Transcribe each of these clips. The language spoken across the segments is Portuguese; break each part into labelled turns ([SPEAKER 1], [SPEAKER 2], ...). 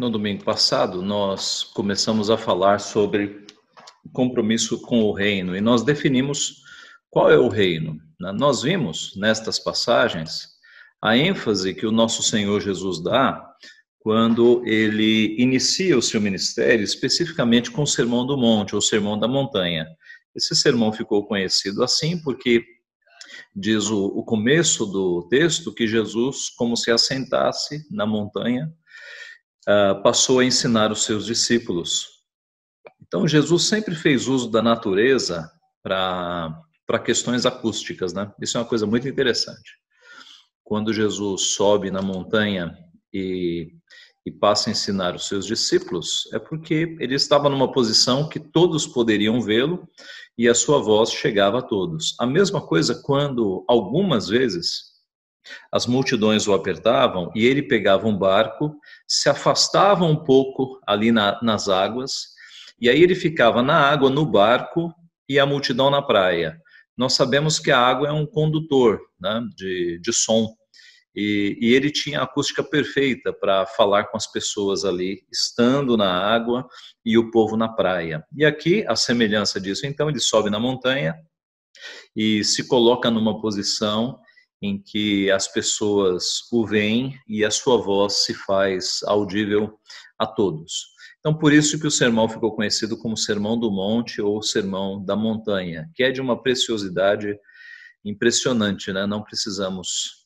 [SPEAKER 1] no domingo passado, nós começamos a falar sobre compromisso com o reino e nós definimos qual é o reino. Né? Nós vimos nestas passagens a ênfase que o nosso Senhor Jesus dá quando ele inicia o seu ministério, especificamente com o Sermão do Monte, ou Sermão da Montanha. Esse sermão ficou conhecido assim porque diz o, o começo do texto que Jesus, como se assentasse na montanha, passou a ensinar os seus discípulos. Então, Jesus sempre fez uso da natureza para questões acústicas, né? Isso é uma coisa muito interessante. Quando Jesus sobe na montanha e, e passa a ensinar os seus discípulos, é porque ele estava numa posição que todos poderiam vê-lo e a sua voz chegava a todos. A mesma coisa quando, algumas vezes, as multidões o apertavam e ele pegava um barco, se afastava um pouco ali na, nas águas, e aí ele ficava na água, no barco, e a multidão na praia. Nós sabemos que a água é um condutor né, de, de som, e, e ele tinha a acústica perfeita para falar com as pessoas ali, estando na água e o povo na praia. E aqui, a semelhança disso, então, ele sobe na montanha e se coloca numa posição em que as pessoas o veem e a sua voz se faz audível a todos. Então, por isso que o sermão ficou conhecido como Sermão do Monte ou Sermão da Montanha, que é de uma preciosidade impressionante, né? Não precisamos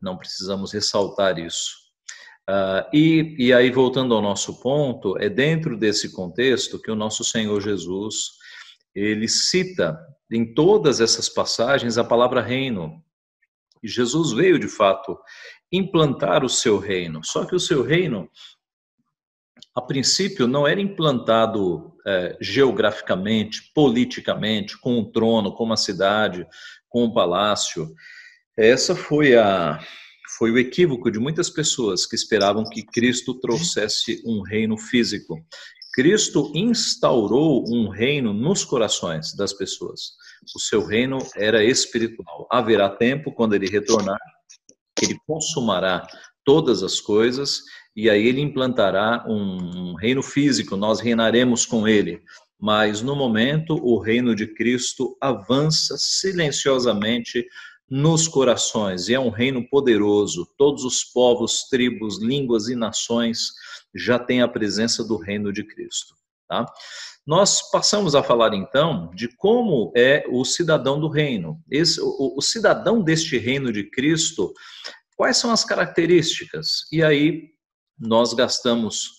[SPEAKER 1] não precisamos ressaltar isso. Uh, e, e aí, voltando ao nosso ponto, é dentro desse contexto que o nosso Senhor Jesus, ele cita em todas essas passagens a palavra reino. Jesus veio, de fato, implantar o seu reino. Só que o seu reino, a princípio, não era implantado é, geograficamente, politicamente, com um trono, com uma cidade, com um palácio. Essa foi a foi o equívoco de muitas pessoas que esperavam que Cristo trouxesse um reino físico. Cristo instaurou um reino nos corações das pessoas. O seu reino era espiritual. Haverá tempo quando ele retornar, que ele consumará todas as coisas e aí ele implantará um reino físico, nós reinaremos com ele. Mas no momento, o reino de Cristo avança silenciosamente nos corações, e é um reino poderoso. Todos os povos, tribos, línguas e nações já têm a presença do reino de Cristo. Tá? Nós passamos a falar então de como é o cidadão do reino. Esse, o, o cidadão deste reino de Cristo, quais são as características? E aí nós gastamos,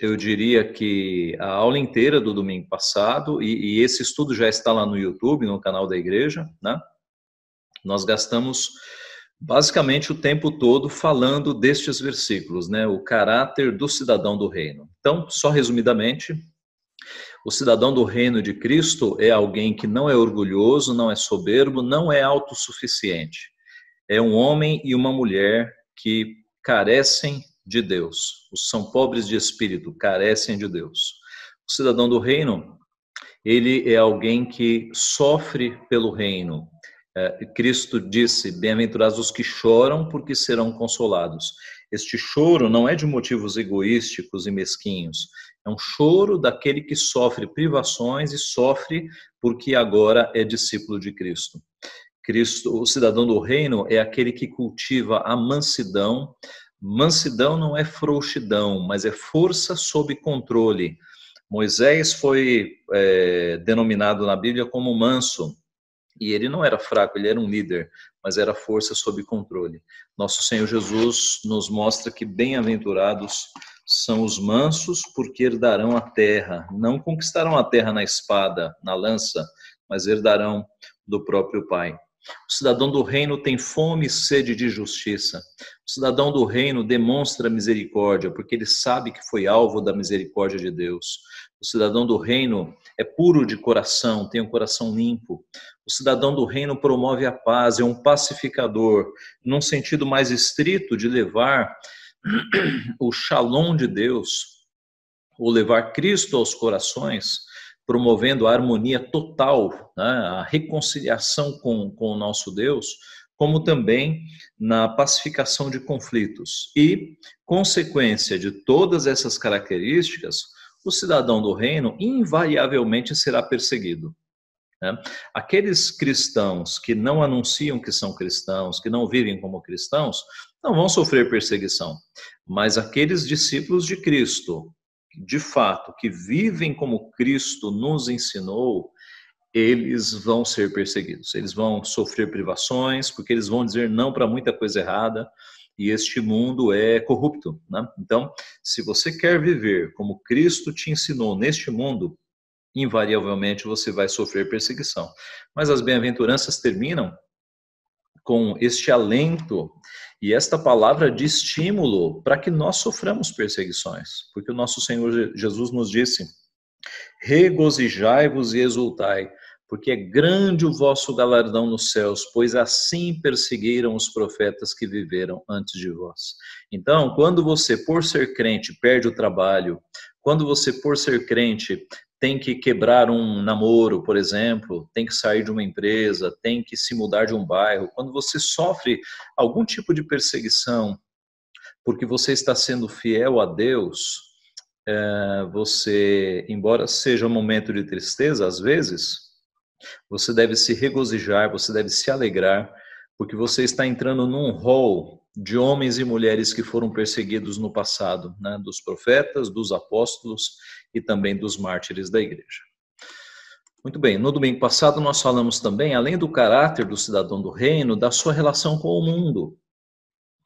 [SPEAKER 1] eu diria que a aula inteira do domingo passado, e, e esse estudo já está lá no YouTube, no canal da igreja, né? Nós gastamos basicamente o tempo todo falando destes versículos, né? O caráter do cidadão do reino. Então, só resumidamente, o cidadão do reino de Cristo é alguém que não é orgulhoso, não é soberbo, não é autossuficiente. É um homem e uma mulher que carecem de Deus. São pobres de espírito, carecem de Deus. O cidadão do reino, ele é alguém que sofre pelo reino, Cristo disse: Bem-aventurados os que choram, porque serão consolados. Este choro não é de motivos egoísticos e mesquinhos, é um choro daquele que sofre privações e sofre porque agora é discípulo de Cristo. Cristo, o cidadão do reino é aquele que cultiva a mansidão. Mansidão não é frouxidão, mas é força sob controle. Moisés foi é, denominado na Bíblia como manso. E ele não era fraco, ele era um líder, mas era força sob controle. Nosso Senhor Jesus nos mostra que bem-aventurados são os mansos, porque herdarão a terra. Não conquistarão a terra na espada, na lança, mas herdarão do próprio Pai. O cidadão do reino tem fome e sede de justiça. O cidadão do reino demonstra misericórdia, porque ele sabe que foi alvo da misericórdia de Deus. O cidadão do reino é puro de coração, tem um coração limpo. O cidadão do reino promove a paz, é um pacificador, num sentido mais estrito de levar o shalom de Deus, ou levar Cristo aos corações, promovendo a harmonia total, né, a reconciliação com, com o nosso Deus. como também na pacificação de conflitos. E, consequência de todas essas características, o cidadão do reino invariavelmente será perseguido. Né? Aqueles cristãos que não anunciam que são cristãos, que não vivem como cristãos, não vão sofrer perseguição. Mas aqueles discípulos de Cristo, de fato, que vivem como Cristo nos ensinou, eles vão ser perseguidos. Eles vão sofrer privações, porque eles vão dizer não para muita coisa errada, e este mundo é corrupto. Né? Então, se você quer viver como Cristo te ensinou neste mundo, invariavelmente você vai sofrer perseguição. Mas as bem-aventuranças terminam com este alento e esta palavra de estímulo para que nós soframos perseguições, porque o nosso Senhor Jesus nos disse: regozijai-vos e exultai, porque é grande o vosso galardão nos céus, pois assim perseguiram os profetas que viveram antes de vós. Então, quando você, por ser crente, perde o trabalho, quando você, por ser crente, tem que quebrar um namoro, por exemplo, tem que sair de uma empresa, tem que se mudar de um bairro, quando você sofre algum tipo de perseguição, porque você está sendo fiel a Deus, é, você, embora seja um momento de tristeza, às vezes, você deve se regozijar, você deve se alegrar, porque você está entrando num rol de homens e mulheres que foram perseguidos no passado, né, dos profetas, dos apóstolos e também dos mártires da igreja. Muito bem, no domingo passado nós falamos também, além do caráter do cidadão do reino, da sua relação com o mundo.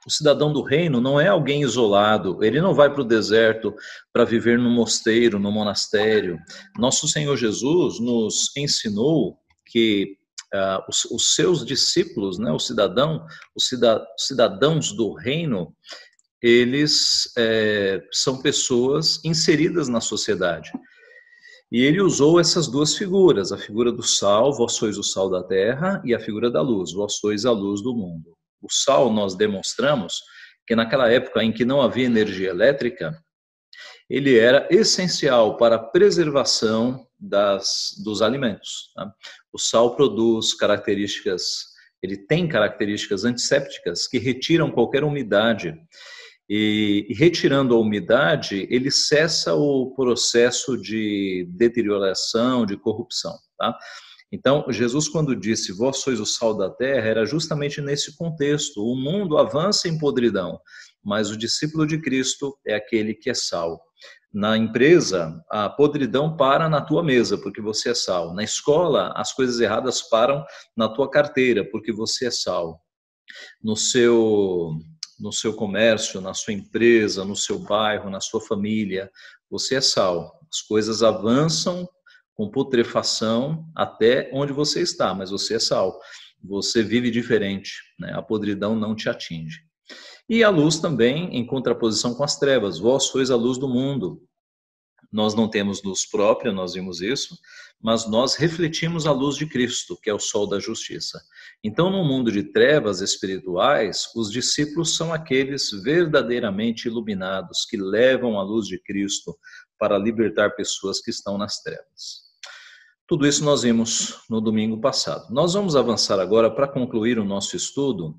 [SPEAKER 1] O cidadão do reino não é alguém isolado, ele não vai para o deserto para viver no mosteiro, no monastério. Nosso Senhor Jesus nos ensinou que uh, os, os, seus discípulos, né, o cidadão, os cidadãos do reino, eles é, são pessoas inseridas na sociedade. E ele usou essas duas figuras, a figura do sal, vós sois o sal da terra, e a figura da luz, vós sois a luz do mundo. O sal, nós demonstramos que naquela época em que não havia energia elétrica, ele era essencial para a preservação das, dos alimentos. Tá? O sal produz características, ele tem características antissépticas que retiram qualquer umidade e, e, retirando a umidade, ele cessa o processo de deterioração, de corrupção. Tá? Então, Jesus, quando disse, vós sois o sal da terra, era justamente nesse contexto. O mundo avança em podridão, mas o discípulo de Cristo é aquele que é sal. Na empresa, a podridão para na tua mesa, porque você é sal. Na escola, as coisas erradas param na tua carteira, porque você é sal. No seu no seu comércio, na sua empresa, no seu bairro, na sua família. Você é sal. As coisas avançam com putrefação até onde você está, mas você é sal. Você vive diferente, né? a podridão não te atinge. E a luz também, em contraposição com as trevas. Vós sois a luz do mundo. Nós não temos luz própria, nós vimos isso, mas nós refletimos a luz de Cristo, que é o sol da justiça. Então, no mundo de trevas espirituais, os discípulos são aqueles verdadeiramente iluminados, que levam a luz de Cristo para libertar pessoas que estão nas trevas. Tudo isso nós vimos no domingo passado. Nós vamos avançar agora para concluir o nosso estudo,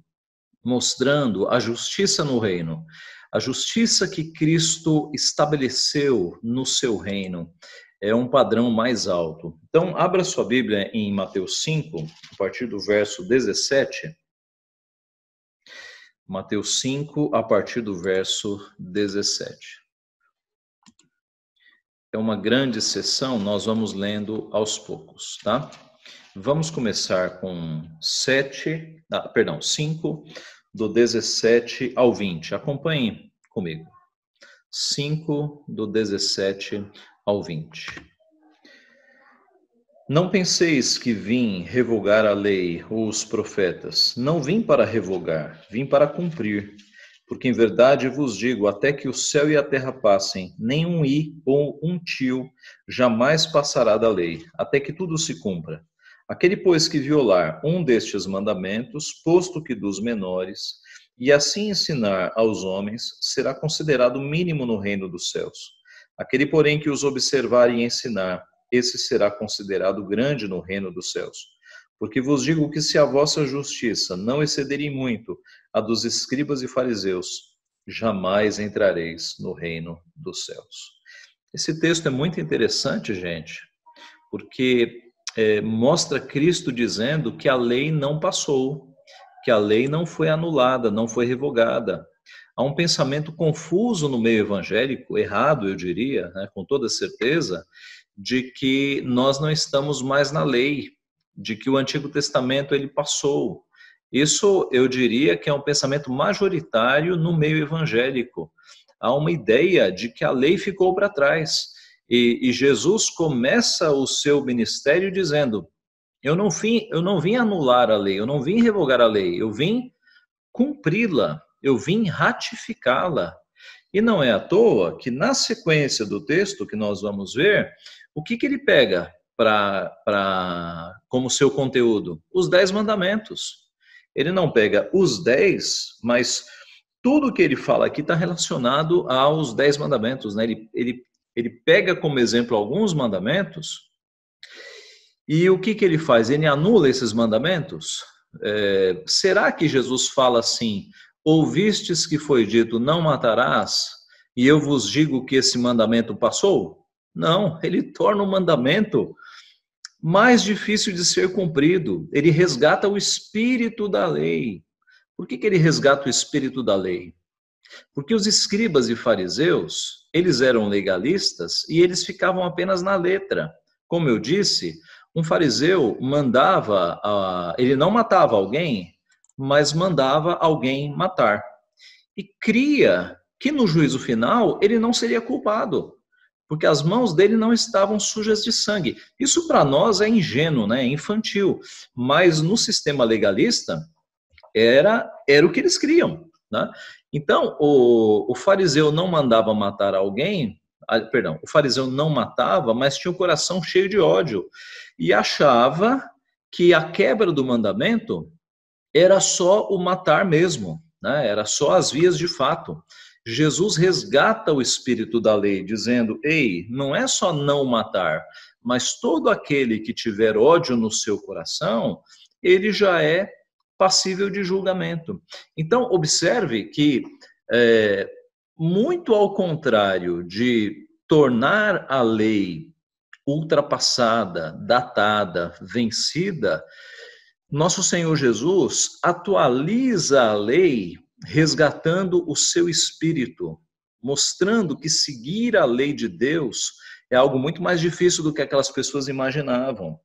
[SPEAKER 1] mostrando a justiça no reino a justiça que Cristo estabeleceu no seu reino é um padrão mais alto. Então, abra sua Bíblia em Mateus 5, a partir do verso 17. Mateus 5, a partir do verso 17. É uma grande sessão, nós vamos lendo aos poucos, tá? Vamos começar com 7, ah, perdão, 5, do 17 ao 20. Acompanhe comigo. 5 do 17 ao 20. Não penseis que vim revogar a lei ou os profetas. Não vim para revogar, vim para cumprir. Porque em verdade vos digo, até que o céu e a terra passem, nenhum i ou um tio jamais passará da lei, até que tudo se cumpra. Aquele, pois, que violar um destes mandamentos, posto que dos menores, e assim ensinar aos homens, será considerado mínimo no reino dos céus. Aquele, porém, que os observar e ensinar, esse será considerado grande no reino dos céus. Porque vos digo que se a vossa justiça não excederem muito a dos escribas e fariseus, jamais entrareis no reino dos céus. Esse texto é muito interessante, gente, porque é, mostra Cristo dizendo que a lei não passou, que a lei não foi anulada, não foi revogada. Há um pensamento confuso no meio evangélico, errado, eu diria, né, com toda certeza, de que nós não estamos mais na lei, de que o Antigo Testamento ele passou. Isso eu diria que é um pensamento majoritário no meio evangélico. Há uma ideia de que a lei ficou para trás. E, e, Jesus começa o seu ministério dizendo: eu não, vim, eu não vim anular a lei, eu não vim revogar a lei, eu vim cumpri-la, eu vim ratificá-la. E não é à toa que, na sequência do texto que nós vamos ver, o que, que ele pega? Para como seu conteúdo? Os dez mandamentos. Ele não pega os dez, mas tudo que ele fala aqui está relacionado aos dez mandamentos. Né? Ele, ele, ele pega como exemplo alguns mandamentos e o que, que ele faz? Ele anula esses mandamentos? É, será que Jesus fala assim: ouvistes que foi dito, não matarás, e eu vos digo que esse mandamento passou? Não, ele torna o mandamento mais difícil de ser cumprido. Ele resgata o espírito da lei. Por que, que ele resgata o espírito da lei? Porque os escribas e fariseus, eles eram legalistas e eles ficavam apenas na letra. Como eu disse, um fariseu mandava, ele não matava alguém, mas mandava alguém matar. E cria que no juízo final ele não seria culpado porque as mãos dele não estavam sujas de sangue. Isso para nós é ingênuo, né? é infantil, mas no sistema legalista era, era o que eles criam. Né? Então, o, o fariseu não mandava matar alguém, perdão, o fariseu não matava, mas tinha o coração cheio de ódio e achava que a quebra do mandamento era só o matar mesmo, né? era só as vias de fato. Jesus resgata o espírito da lei, dizendo: Ei, não é só não matar, mas todo aquele que tiver ódio no seu coração, ele já é passível de julgamento. Então, observe que, é, muito ao contrário de tornar a lei ultrapassada, datada, vencida, nosso Senhor Jesus atualiza a lei resgatando o seu espírito, mostrando que seguir a lei de Deus é algo muito mais difícil do que aquelas pessoas imaginavam.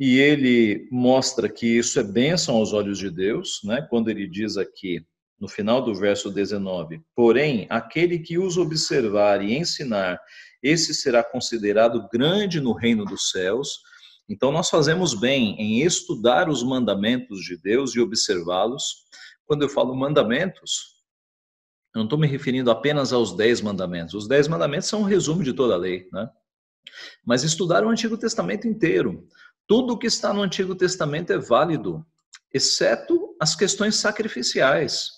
[SPEAKER 1] E ele mostra que isso é bênção aos olhos de Deus, né? quando ele diz aqui, no final do verso 19: Porém, aquele que os observar e ensinar, esse será considerado grande no reino dos céus. Então, nós fazemos bem em estudar os mandamentos de Deus e observá-los, quando eu falo mandamentos, eu não estou me referindo apenas aos dez mandamentos. Os dez mandamentos são um resumo de toda a lei, né? Mas estudar o Antigo Testamento inteiro. Tudo que está no Antigo Testamento é válido, exceto as questões sacrificiais,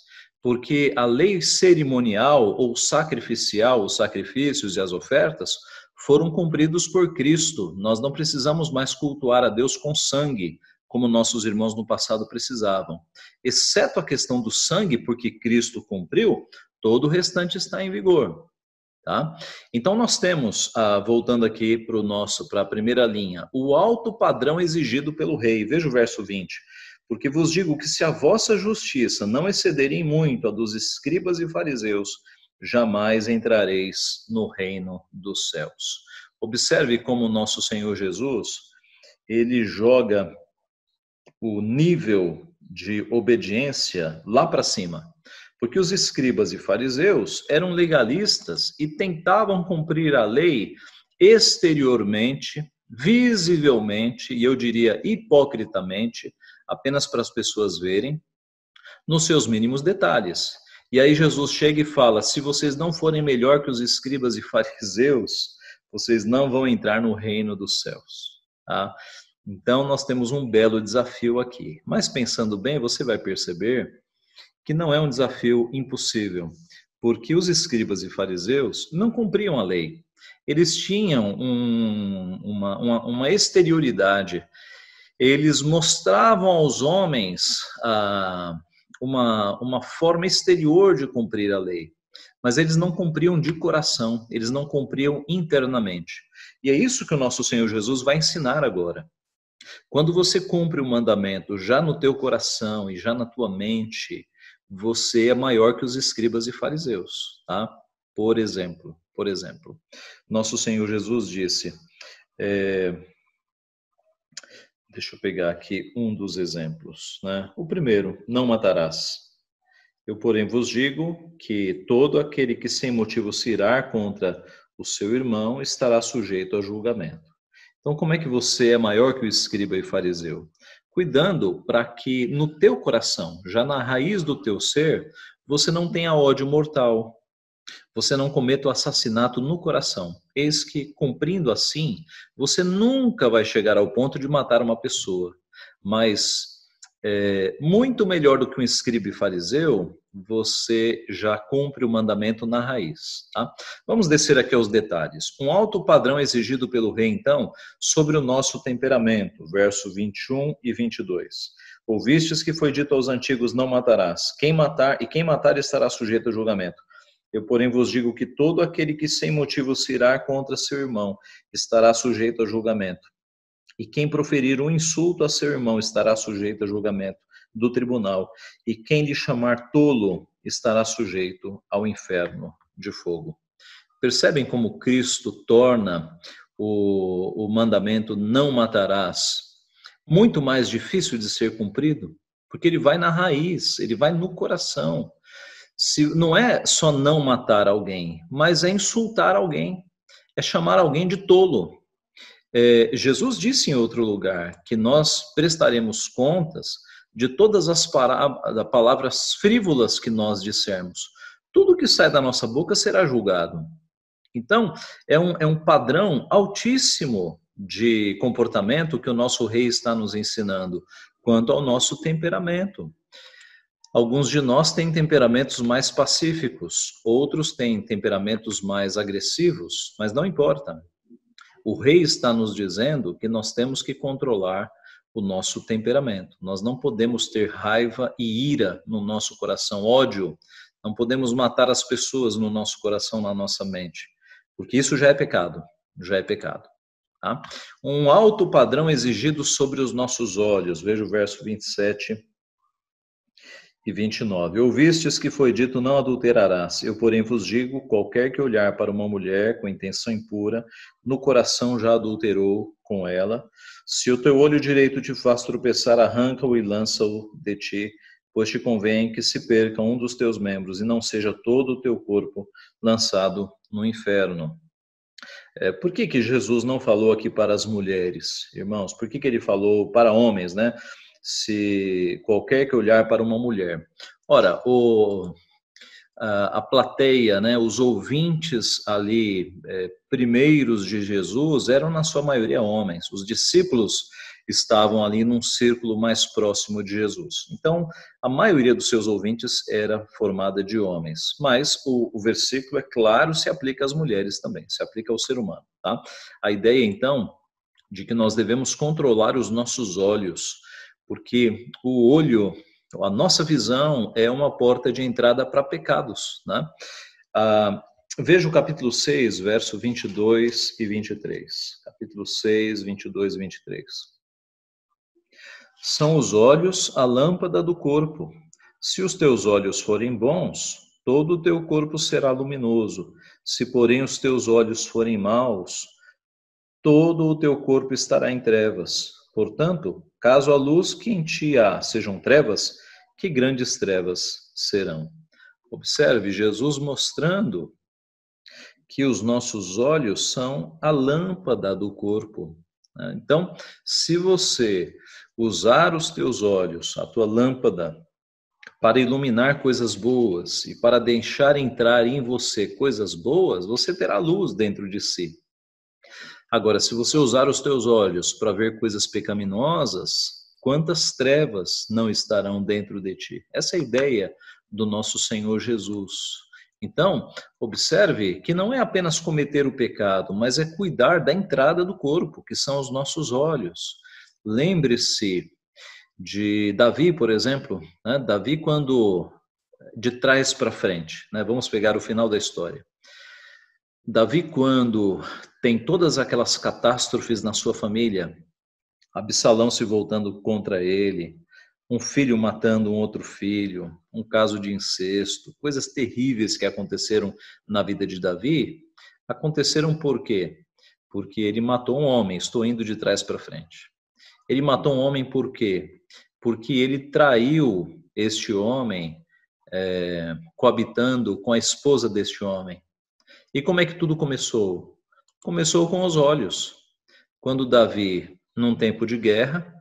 [SPEAKER 1] porque a lei cerimonial ou sacrificial, os sacrifícios e as ofertas, foram cumpridos por Cristo. Nós não precisamos mais cultuar a Deus com sangue, como nossos irmãos no passado precisavam. Exceto a questão do sangue, porque Cristo cumpriu, todo o restante está em vigor. Tá? Então nós temos, ah, voltando aqui para o nosso, para a primeira linha, o alto padrão exigido pelo rei. Veja o verso 20. Porque vos digo que se a vossa justiça não excederem muito a dos escribas e fariseus, jamais entrareis no reino dos céus. Observe como nosso Senhor Jesus, ele joga o nível de obediência lá para cima. Porque os escribas e fariseus eram legalistas e tentavam cumprir a lei exteriormente, visivelmente, e eu diria hipocritamente, apenas para as pessoas verem, nos seus mínimos detalhes. E aí Jesus chega e fala: se vocês não forem melhor que os escribas e fariseus, vocês não vão entrar no reino dos céus. Tá? Então, nós temos um belo desafio aqui. Mas pensando bem, você vai perceber que não é um desafio impossível, porque os escribas e fariseus não cumpriam a lei. Eles tinham um, uma, uma, uma exterioridade, eles mostravam aos homens ah, uma, uma forma exterior de cumprir a lei, mas eles não cumpriam de coração, eles não cumpriam internamente. E é isso que o nosso Senhor Jesus vai ensinar agora. Quando você cumpre o mandamento já no teu coração e já na tua mente, você é maior que os escribas e fariseus, tá? Por exemplo, por exemplo, nosso Senhor Jesus disse, é, deixa eu pegar aqui um dos exemplos, né? O primeiro, não matarás. Eu, porém, vos digo que todo aquele que sem motivo se irá contra o seu irmão estará sujeito a julgamento. Então, como é que você é maior que o escriba e fariseu? Cuidando para que no teu coração, já na raiz do teu ser, você não tenha ódio mortal, você não cometa o assassinato no coração. Eis que, cumprindo assim, você nunca vai chegar ao ponto de matar uma pessoa. Mas é, muito melhor do que um escriba e fariseu, você já cumpre o mandamento na raiz. Tá? Vamos descer aqui aos detalhes. Um alto padrão exigido pelo rei, então, sobre o nosso temperamento, verso 21 e 22. Ouvistes que foi dito aos antigos: Não matarás. Quem matar e quem matar estará sujeito a julgamento. Eu, porém, vos digo que todo aquele que sem motivo se irá contra seu irmão estará sujeito a julgamento. E quem proferir um insulto a seu irmão estará sujeito a julgamento do tribunal, e quem lhe chamar tolo estará sujeito ao inferno de fogo. Percebem como Cristo torna o, o mandamento não matarás muito mais difícil de ser cumprido? Porque ele vai na raiz, ele vai no coração. Se, não é só não matar alguém, mas é insultar alguém, é chamar alguém de tolo, é, Jesus disse em outro lugar que nós prestaremos contas de todas as palavras frívolas que nós dissermos. Tudo que sai da nossa boca será julgado. Então, é um, é um padrão altíssimo de comportamento que o nosso rei está nos ensinando quanto ao nosso temperamento. Alguns de nós têm temperamentos mais pacíficos, outros têm temperamentos mais agressivos, mas não importa. O rei está nos dizendo que nós temos que controlar o nosso temperamento. Nós não podemos ter raiva e ira no nosso coração, ódio. Não podemos matar as pessoas no nosso coração, na nossa mente, porque isso já é pecado, já é pecado. Tá? Um alto padrão exigido sobre os nossos olhos. Veja o verso 27 e 29. Ouvistes que foi dito: Não adulterarás. Eu, porém, vos digo: qualquer que olhar para uma mulher com intenção impura, no coração já adulterou com ela. Se o teu olho direito te faz tropeçar, arranca-o e lança-o de ti, pois te convém que se perca um dos teus membros e não seja todo o teu corpo lançado no inferno. É, por que, que Jesus não falou aqui para as mulheres, irmãos? Por que, que ele falou para homens, né? Se qualquer que olhar para uma mulher. Ora, o, a, a plateia, né, os ouvintes ali, é, primeiros de Jesus, eram na sua maioria homens. Os discípulos estavam ali num círculo mais próximo de Jesus. Então, a maioria dos seus ouvintes era formada de homens. Mas o, o versículo, é claro, se aplica às mulheres também, se aplica ao ser humano. Tá? A ideia, então, de que nós devemos controlar os nossos olhos porque o olho, a nossa visão é uma porta de entrada para pecados, né? Ah, veja o capítulo 6, verso 22 e 23. Capítulo 6, 22 e 23. São os olhos a lâmpada do corpo. Se os teus olhos forem bons, todo o teu corpo será luminoso. Se, porém, os teus olhos forem maus, todo o teu corpo estará em trevas. Portanto, caso a luz que em ti há sejam trevas, que grandes trevas serão. Observe Jesus mostrando que os nossos olhos são a lâmpada do corpo. Né? Então, se você usar os teus olhos, a tua lâmpada, para iluminar coisas boas e para deixar entrar em você coisas boas, você terá luz dentro de si. Agora, se você usar os teus olhos para ver coisas pecaminosas, quantas trevas não estarão dentro de ti? Essa é a ideia do nosso Senhor Jesus. Então, observe que não é apenas cometer o pecado, mas é cuidar da entrada do corpo, que são os nossos olhos. Lembre-se de Davi, por exemplo. Né? Davi, quando de trás para frente, né? vamos pegar o final da história. Davi, quando tem todas aquelas catástrofes na sua família, Absalão se voltando contra ele, um filho matando um outro filho, um caso de incesto, coisas terríveis que aconteceram na vida de Davi, aconteceram por quê? Porque ele matou um homem, estou indo de trás para frente. Ele matou um homem por quê? Porque ele traiu este homem é, coabitando com a esposa deste homem. E como é que tudo começou? Começou com os olhos. Quando Davi, num tempo de guerra,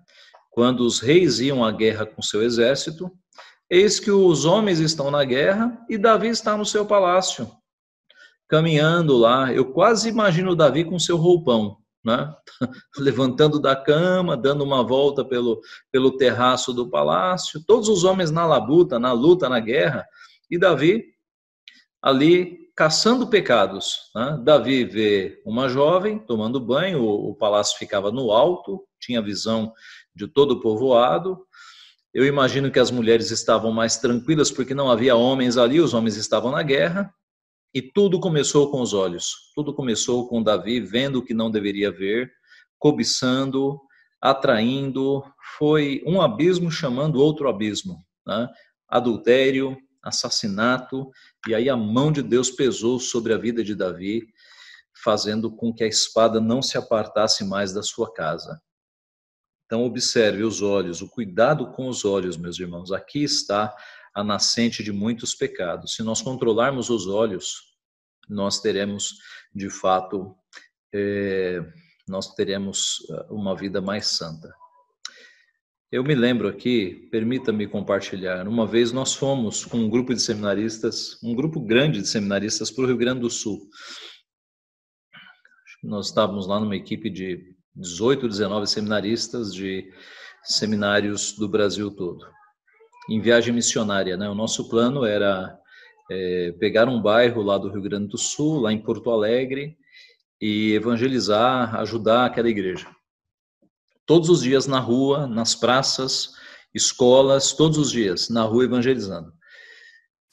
[SPEAKER 1] quando os reis iam à guerra com seu exército, eis que os homens estão na guerra e Davi está no seu palácio, caminhando lá. Eu quase imagino Davi com seu roupão, né? levantando da cama, dando uma volta pelo, pelo terraço do palácio, todos os homens na labuta, na luta, na guerra, e Davi ali caçando pecados. Né? Davi vê uma jovem tomando banho, o, palácio ficava no alto, tinha visão de todo o povoado. Eu imagino que as mulheres estavam mais tranquilas porque não havia homens ali, os homens estavam na guerra. E tudo começou com os olhos. Tudo começou com Davi vendo o que não deveria ver, cobiçando, atraindo. Foi um abismo chamando outro abismo. Né? Adultério, assassinato. E aí a mão de Deus pesou sobre a vida de Davi, fazendo com que a espada não se apartasse mais da sua casa. Então, observe os olhos, o cuidado com os olhos, meus irmãos. Aqui está a nascente de muitos pecados. Se nós controlarmos os olhos, nós teremos, de fato, é, nós teremos eh, uma vida mais santa. Eu me lembro aqui, permita-me compartilhar, uma vez nós fomos com um grupo de seminaristas, um grupo grande de seminaristas para o Rio Grande do Sul. Nós estávamos lá numa equipe de 18, 19 seminaristas de seminários do Brasil todo, em viagem missionária. Né? O nosso plano era é, pegar um bairro lá do Rio Grande do Sul, lá em Porto Alegre, e evangelizar, ajudar aquela igreja. Todos os dias na rua, nas praças, escolas, todos os dias na rua evangelizando.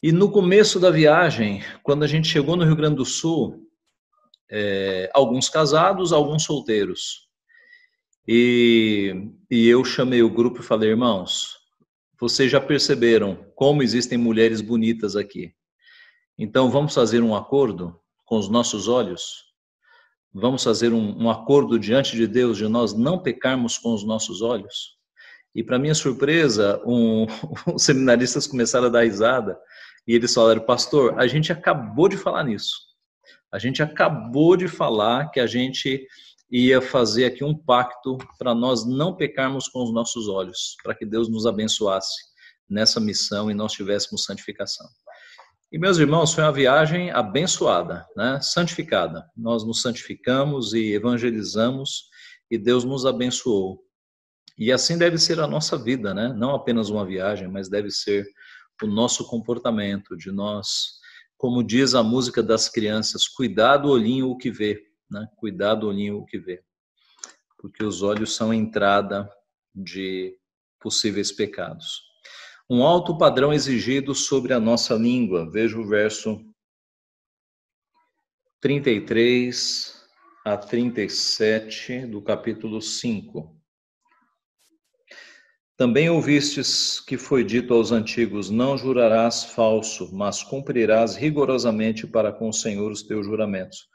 [SPEAKER 1] E no começo da viagem, quando a gente chegou no Rio Grande do Sul, é, alguns casados, alguns solteiros. E, e eu chamei o grupo e falei, irmãos, vocês já perceberam como existem mulheres bonitas aqui. Então vamos fazer um acordo com os nossos olhos? Vamos fazer um, um acordo diante de Deus de nós não pecarmos com os nossos olhos? E para minha surpresa, um, os seminaristas começaram a dar risada e eles falaram, pastor, a gente acabou de falar nisso. A gente acabou de falar que a gente ia fazer aqui um pacto para nós não pecarmos com os nossos olhos, para que Deus nos abençoasse nessa missão e nós tivéssemos santificação. E meus irmãos, foi uma viagem abençoada, né? santificada. Nós nos santificamos e evangelizamos e Deus nos abençoou. E assim deve ser a nossa vida, né? Não apenas uma viagem, mas deve ser o nosso comportamento, de nós, como diz a música das crianças, cuidado olhinho o que vê né? Cuidado olhinho o que vê, porque os olhos são a entrada de possíveis pecados. Um alto padrão exigido sobre a nossa língua. Veja o verso 33 a 37 do capítulo 5. Também ouvistes que foi dito aos antigos: Não jurarás falso, mas cumprirás rigorosamente para com o Senhor os teus juramentos.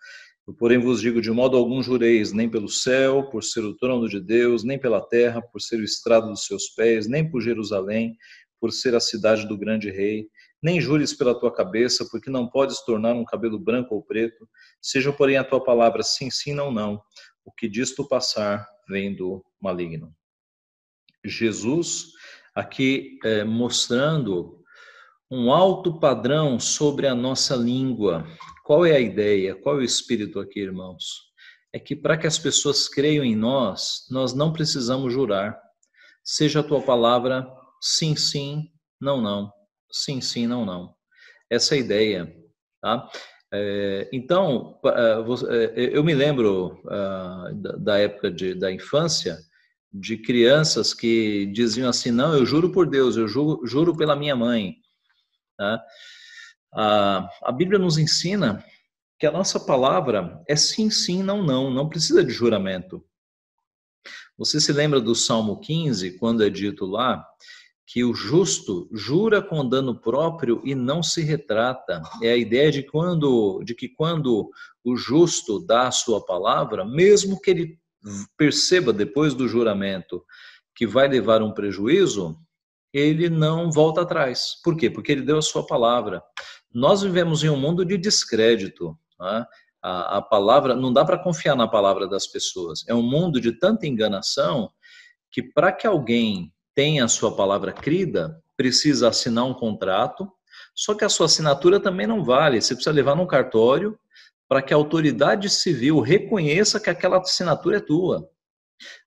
[SPEAKER 1] Eu, porém, vos digo: de modo algum jureis, nem pelo céu, por ser o trono de Deus, nem pela terra, por ser o estrado dos seus pés, nem por Jerusalém, por ser a cidade do grande rei, nem jures pela tua cabeça, porque não podes tornar um cabelo branco ou preto. Seja, porém, a tua palavra sim, sim, não, não. O que disto passar vem do maligno. Jesus, aqui é, mostrando um alto padrão sobre a nossa língua, qual é a ideia? Qual é o espírito aqui, irmãos? É que para que as pessoas creiam em nós, nós não precisamos jurar. Seja a tua palavra sim, sim, não, não. Sim, sim, não, não. Essa é a ideia, tá? É, então, é, é, eu me lembro da época de, da infância de crianças que diziam assim: Não, eu juro por Deus, eu juro, juro pela minha mãe. Tá? A, a Bíblia nos ensina que a nossa palavra é sim, sim, não, não, não precisa de juramento. Você se lembra do Salmo 15, quando é dito lá que o justo jura com dano próprio e não se retrata. É a ideia de quando de que quando o justo dá a sua palavra, mesmo que ele perceba depois do juramento que vai levar um prejuízo, ele não volta atrás. Por quê? Porque ele deu a sua palavra. Nós vivemos em um mundo de descrédito. Né? A, a palavra, não dá para confiar na palavra das pessoas. É um mundo de tanta enganação que para que alguém tenha a sua palavra crida, precisa assinar um contrato, só que a sua assinatura também não vale. Você precisa levar num cartório para que a autoridade civil reconheça que aquela assinatura é tua.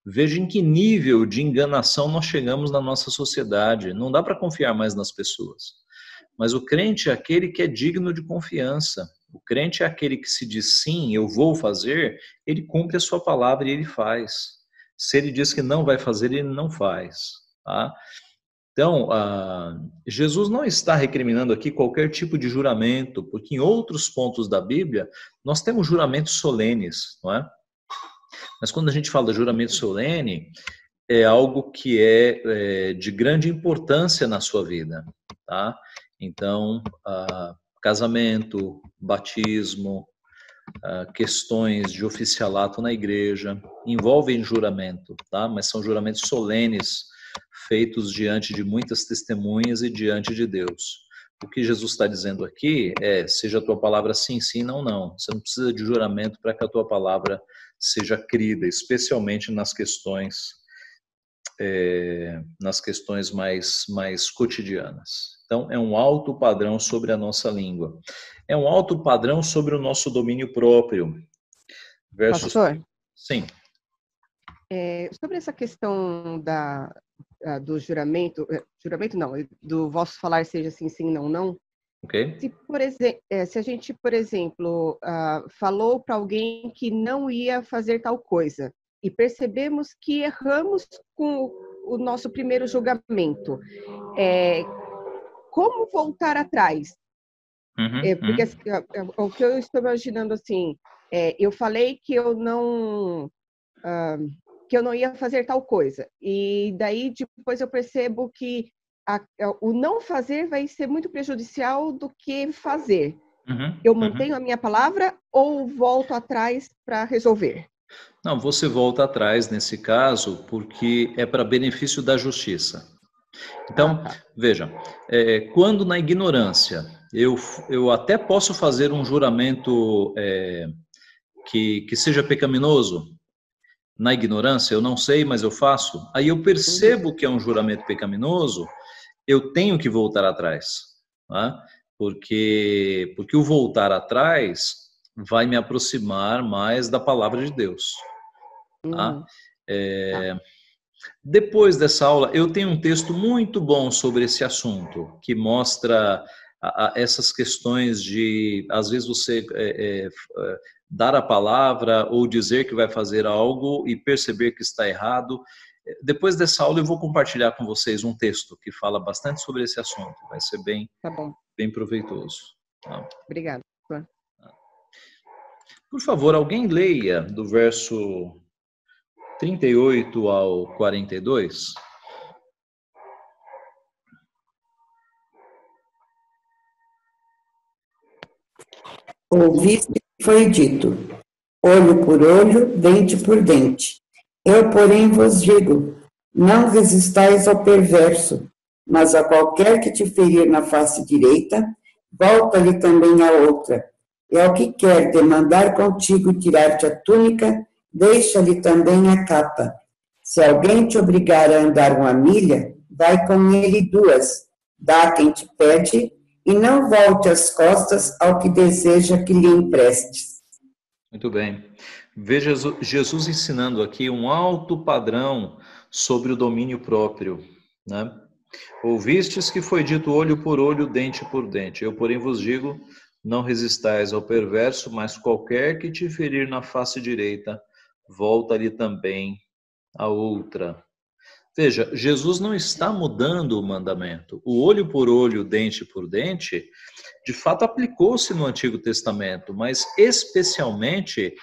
[SPEAKER 1] Veja em que nível de enganação nós chegamos na nossa sociedade. Não dá para confiar mais nas pessoas. Mas o crente é aquele que é digno de confiança. O crente é aquele que se diz sim, eu vou fazer, ele cumpre a sua palavra e ele faz. Se ele diz que não vai fazer, ele não faz. Tá? Então, uh, Jesus não está recriminando aqui qualquer tipo de juramento, porque em outros pontos da Bíblia nós temos juramentos solenes, não é? Mas quando a gente fala de juramento solene, é algo que é, é de grande importância na sua vida, tá? Então, uh, casamento, batismo, uh, questões de oficialato na igreja envolvem juramento, tá? Mas são juramentos solenes feitos diante de muitas testemunhas e diante de Deus. O que Jesus está dizendo aqui é: seja a tua palavra sim, sim, não, não. Você não precisa de juramento para que a tua palavra seja crida, especialmente nas questões é, nas questões mais mais cotidianas. Então, é um alto padrão sobre a nossa língua. É um alto padrão sobre o nosso domínio próprio.
[SPEAKER 2] Versus... Pastor?
[SPEAKER 1] Sim.
[SPEAKER 2] É, sobre essa questão da, do juramento, é, juramento não, do vosso falar seja sim, sim, não, não.
[SPEAKER 1] Okay.
[SPEAKER 2] Se, por é, se a gente, por exemplo, uh, falou para alguém que não ia fazer tal coisa e percebemos que erramos com o nosso primeiro julgamento, é, como voltar atrás? Uhum, é, porque uhum. Assim, o que eu estou imaginando assim, é, eu falei que eu não uh, que eu não ia fazer tal coisa. E daí depois eu percebo que a, o não fazer vai ser muito prejudicial do que fazer. Uhum, eu uhum. mantenho uhum. a minha palavra ou volto atrás para resolver?
[SPEAKER 1] Não, você volta atrás nesse caso porque é para benefício da justiça. Então, ah, tá. veja, é, quando na ignorância eu, eu até posso fazer um juramento é, que, que seja pecaminoso, na ignorância, eu não sei, mas eu faço, aí eu percebo que é um juramento pecaminoso, eu tenho que voltar atrás, tá? porque porque o voltar atrás vai me aproximar mais da palavra de Deus. Tá? Uhum. É, depois dessa aula, eu tenho um texto muito bom sobre esse assunto que mostra a, a, essas questões de às vezes você é, é, dar a palavra ou dizer que vai fazer algo e perceber que está errado. Depois dessa aula eu vou compartilhar com vocês um texto que fala bastante sobre esse assunto. Vai ser bem,
[SPEAKER 2] tá
[SPEAKER 1] bem proveitoso.
[SPEAKER 2] Tá? Obrigada.
[SPEAKER 1] Por favor, alguém leia do verso 38 ao 42.
[SPEAKER 3] Ouviste foi dito: olho por olho, dente por dente. Eu, porém, vos digo: não resistais ao perverso, mas a qualquer que te ferir na face direita, volta-lhe também a outra. E ao que quer demandar contigo tirar-te a túnica, deixa-lhe também a capa. Se alguém te obrigar a andar uma milha, vai com ele duas. Dá quem te pede e não volte as costas ao que deseja que lhe emprestes.
[SPEAKER 1] Muito bem. Veja Jesus ensinando aqui um alto padrão sobre o domínio próprio. Né? Ouvistes que foi dito olho por olho, dente por dente. Eu, porém, vos digo: não resistais ao perverso, mas qualquer que te ferir na face direita, volta-lhe também a outra. Veja, Jesus não está mudando o mandamento. O olho por olho, dente por dente, de fato aplicou-se no Antigo Testamento, mas especialmente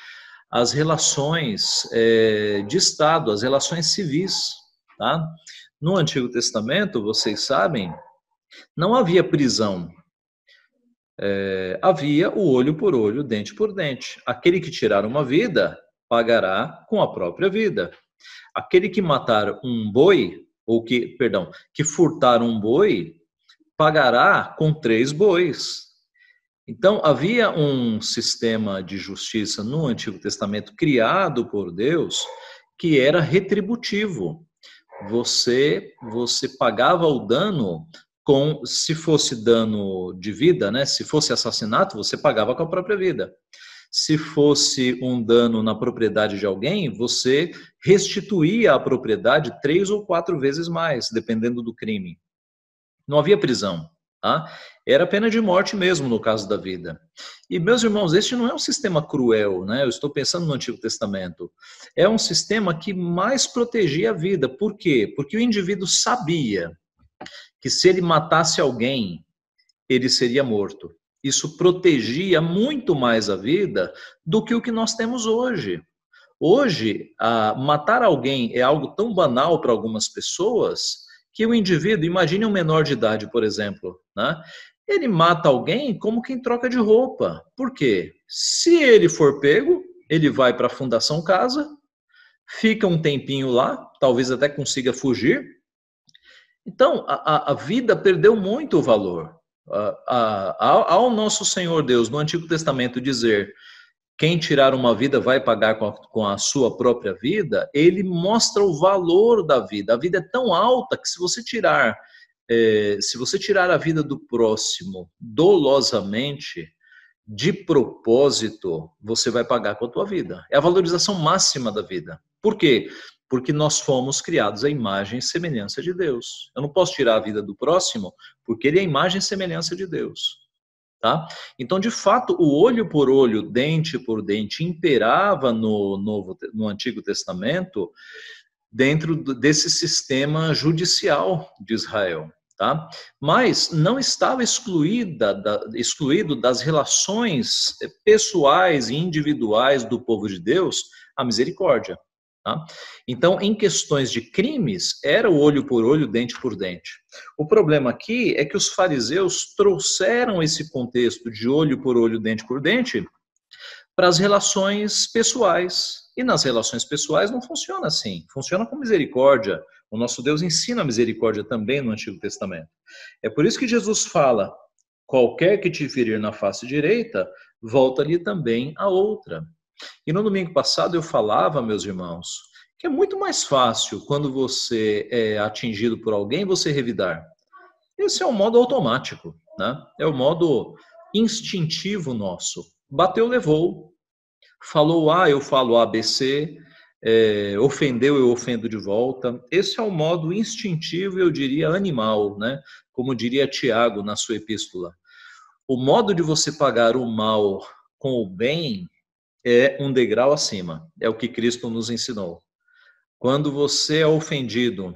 [SPEAKER 1] as relações é, de Estado, as relações civis. Tá? No Antigo Testamento, vocês sabem, não havia prisão. É, havia o olho por olho, dente por dente. Aquele que tirar uma vida pagará com a própria vida. Aquele que matar um boi, ou que, perdão, que furtar um boi, pagará com três bois. Então, havia um sistema de justiça no Antigo Testamento criado por Deus que era retributivo. Você você pagava o dano com se fosse dano de vida, né? Se fosse assassinato, você pagava com a própria vida. Se fosse um dano na propriedade de alguém, você restituía a propriedade três ou quatro vezes mais, dependendo do crime. Não havia prisão. Tá? Era pena de morte mesmo no caso da vida. E, meus irmãos, este não é um sistema cruel, né? Eu estou pensando no Antigo Testamento. É um sistema que mais protegia a vida. Por quê? Porque o indivíduo sabia que se ele matasse alguém, ele seria morto. Isso protegia muito mais a vida do que o que nós temos hoje. Hoje, matar alguém é algo tão banal para algumas pessoas que o indivíduo, imagine um menor de idade, por exemplo, né? ele mata alguém como quem troca de roupa. Por quê? Se ele for pego, ele vai para a Fundação Casa, fica um tempinho lá, talvez até consiga fugir. Então, a, a vida perdeu muito o valor. Ao nosso Senhor Deus, no Antigo Testamento, dizer quem tirar uma vida vai pagar com a, com a, sua própria vida, ele mostra o valor da vida. A vida é tão alta que se você tirar, é, se você tirar a vida do próximo dolosamente, de propósito, você vai pagar com a tua vida. É a valorização máxima da vida. Por quê? Porque nós fomos criados à imagem e semelhança de Deus. Eu não posso tirar a vida do próximo, porque ele é a imagem e semelhança de Deus. Tá? Então, de fato, o olho por olho, dente por dente, imperava no, Novo, no Antigo Testamento dentro desse sistema judicial de Israel. Tá? Mas não estava excluída, da, excluído das relações pessoais e individuais do povo de Deus a misericórdia. Tá? Então, em questões de crimes, era o olho por olho, dente por dente. O problema aqui é que os fariseus trouxeram esse contexto de olho por olho, dente por dente para as relações pessoais. E nas relações pessoais não funciona assim. Funciona com misericórdia. O nosso Deus ensina a misericórdia também no Antigo Testamento. É por isso que Jesus fala: qualquer que te ferir na face direita, volta-lhe também a outra. E no domingo passado eu falava, meus irmãos, que é muito mais fácil quando você é atingido por alguém você revidar. Esse é o modo automático, né? É o modo instintivo nosso. Bateu, levou. Falou A, eu falo ABC. É, ofendeu, eu ofendo de volta. Esse é o modo instintivo, eu diria animal, né? Como diria Tiago na sua epístola. O modo de você pagar o mal com o bem é um degrau acima. É o que Cristo nos ensinou. Quando você é ofendido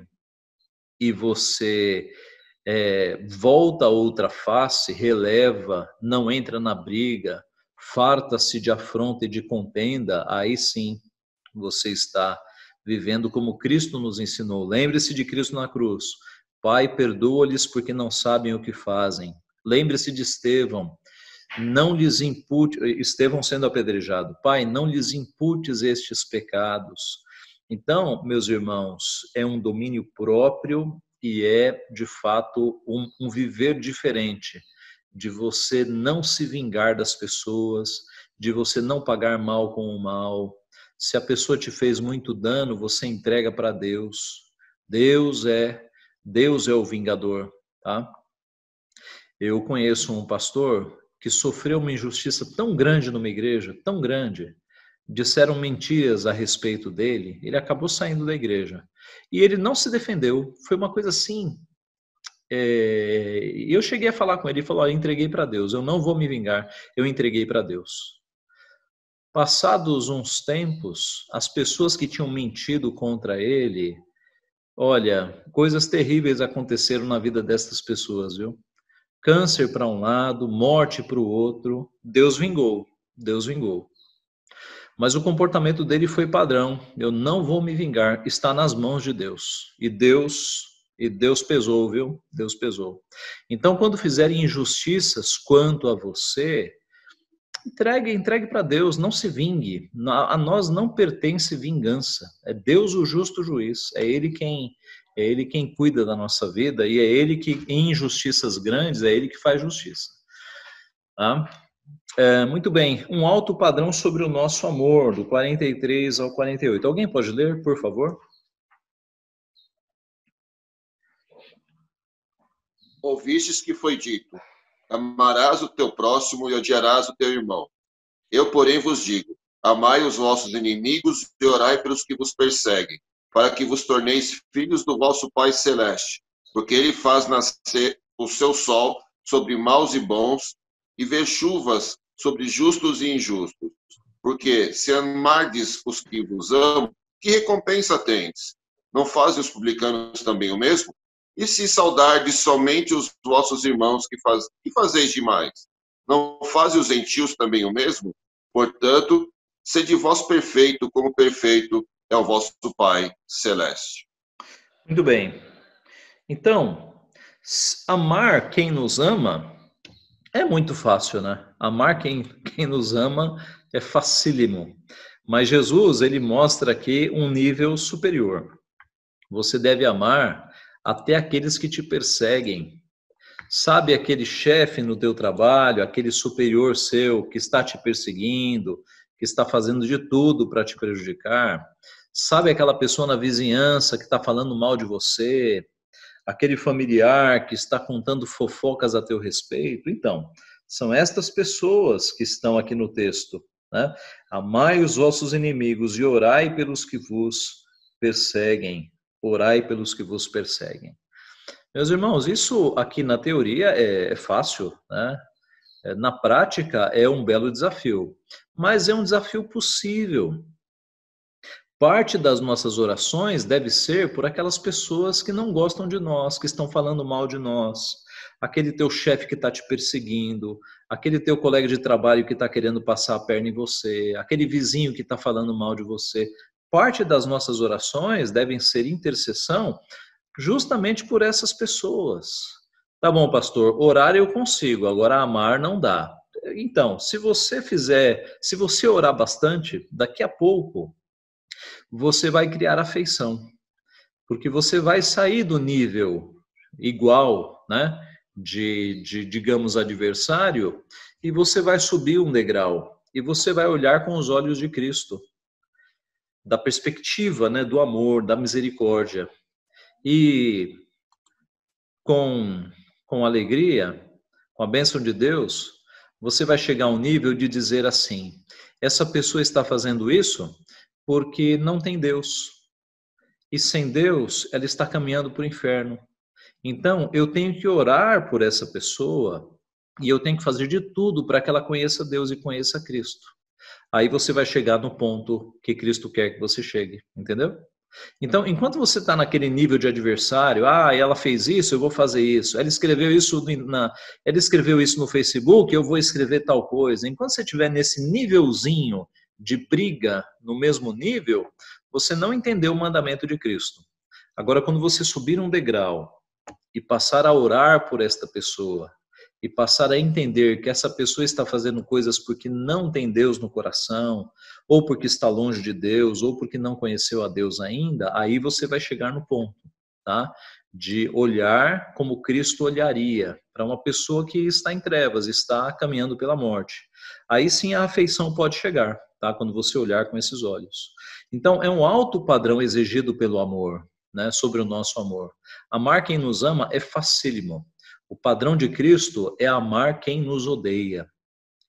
[SPEAKER 1] e você é, volta a outra face, releva, não entra na briga, farta-se de afronta e de contenda, aí sim você está vivendo como Cristo nos ensinou. Lembre-se de Cristo na cruz. Pai, perdoa-lhes porque não sabem o que fazem. Lembre-se de Estevão, não lhes impute, Estevão sendo apedrejado, Pai, não lhes imputes estes pecados. Então, meus irmãos, é um domínio próprio e é, de fato, um, um viver diferente, de você não se vingar das pessoas, de você não pagar mal com o mal. Se a pessoa te fez muito dano, você entrega para Deus. Deus é, Deus é o vingador, tá? Eu conheço um pastor que sofreu uma injustiça tão grande numa igreja, tão grande, disseram mentiras a respeito dele, ele acabou saindo da igreja. E ele não se defendeu, foi uma coisa assim. É... Eu cheguei a falar com ele, ele falou: entreguei para Deus, eu não vou me vingar, eu entreguei para Deus. Passados uns tempos, as pessoas que tinham mentido contra ele, olha, coisas terríveis aconteceram na vida dessas pessoas, viu? Câncer para um lado, morte para o outro. Deus vingou, Deus vingou. Mas o comportamento dele foi padrão. Eu não vou me vingar, está nas mãos de Deus. E Deus, e Deus pesou, viu? Deus pesou. Então, quando fizerem injustiças quanto a você, entregue, entregue para Deus, não se vingue. A nós não pertence vingança. É Deus o justo juiz. É ele quem é ele quem cuida da nossa vida e é ele que em injustiças grandes é ele que faz justiça. Tá? É, muito bem, um alto padrão sobre o nosso amor, do 43 ao 48. Alguém pode ler, por favor?
[SPEAKER 4] Ouvistes que foi dito: Amarás o teu próximo e odiarás o teu irmão. Eu, porém, vos digo: Amai os vossos inimigos e orai pelos que vos perseguem para que vos torneis filhos do vosso Pai Celeste, porque ele faz nascer o seu sol sobre maus e bons, e ver chuvas sobre justos e injustos. Porque se amardes os que vos amam, que recompensa tendes? Não fazem os publicanos também o mesmo? E se saudardes somente os vossos irmãos, que, faz, que fazeis demais? Não fazem os gentios também o mesmo? Portanto, sede vós perfeito, como perfeito é o vosso Pai Celeste.
[SPEAKER 1] Muito bem. Então, amar quem nos ama é muito fácil, né? Amar quem, quem nos ama é facílimo. Mas Jesus, ele mostra aqui um nível superior. Você deve amar até aqueles que te perseguem. Sabe aquele chefe no teu trabalho, aquele superior seu que está te perseguindo, que está fazendo de tudo para te prejudicar? Sabe aquela pessoa na vizinhança que está falando mal de você? Aquele familiar que está contando fofocas a teu respeito? Então, são estas pessoas que estão aqui no texto. Né? Amai os vossos inimigos e orai pelos que vos perseguem. Orai pelos que vos perseguem. Meus irmãos, isso aqui na teoria é, é fácil, né? É, na prática é um belo desafio, mas é um desafio possível. Parte das nossas orações deve ser por aquelas pessoas que não gostam de nós, que estão falando mal de nós, aquele teu chefe que está te perseguindo, aquele teu colega de trabalho que está querendo passar a perna em você, aquele vizinho que está falando mal de você. Parte das nossas orações devem ser intercessão justamente por essas pessoas. Tá bom, pastor, orar eu consigo, agora amar não dá. Então, se você fizer, se você orar bastante, daqui a pouco você vai criar afeição. Porque você vai sair do nível igual, né, de, de digamos, adversário, e você vai subir um degrau. E você vai olhar com os olhos de Cristo, da perspectiva, né, do amor, da misericórdia. E com, com alegria, com a bênção de Deus, você vai chegar a um nível de dizer assim: essa pessoa está fazendo isso porque não tem Deus. E sem Deus, ela está caminhando para o inferno. Então, eu tenho que orar por essa pessoa e eu tenho que fazer de tudo para que ela conheça Deus e conheça Cristo. Aí você vai chegar no ponto que Cristo quer que você chegue, entendeu? Então, enquanto você está naquele nível de adversário, ah, ela fez isso, eu vou fazer isso. Ela escreveu isso na, ela escreveu isso no Facebook, eu vou escrever tal coisa. Enquanto você estiver nesse nívelzinho de briga no mesmo nível, você não entendeu o mandamento de Cristo. Agora, quando você subir um degrau e passar a orar por esta pessoa, e passar a entender que essa pessoa está fazendo coisas porque não tem Deus no coração, ou porque está longe de Deus, ou porque não conheceu a Deus ainda, aí você vai chegar no ponto, tá? De olhar como Cristo olharia para uma pessoa que está em trevas, está caminhando pela morte. Aí sim a afeição pode chegar tá? Quando você olhar com esses olhos. Então, é um alto padrão exigido pelo amor, né? Sobre o nosso amor. Amar quem nos ama é facílimo. O padrão de Cristo é amar quem nos odeia.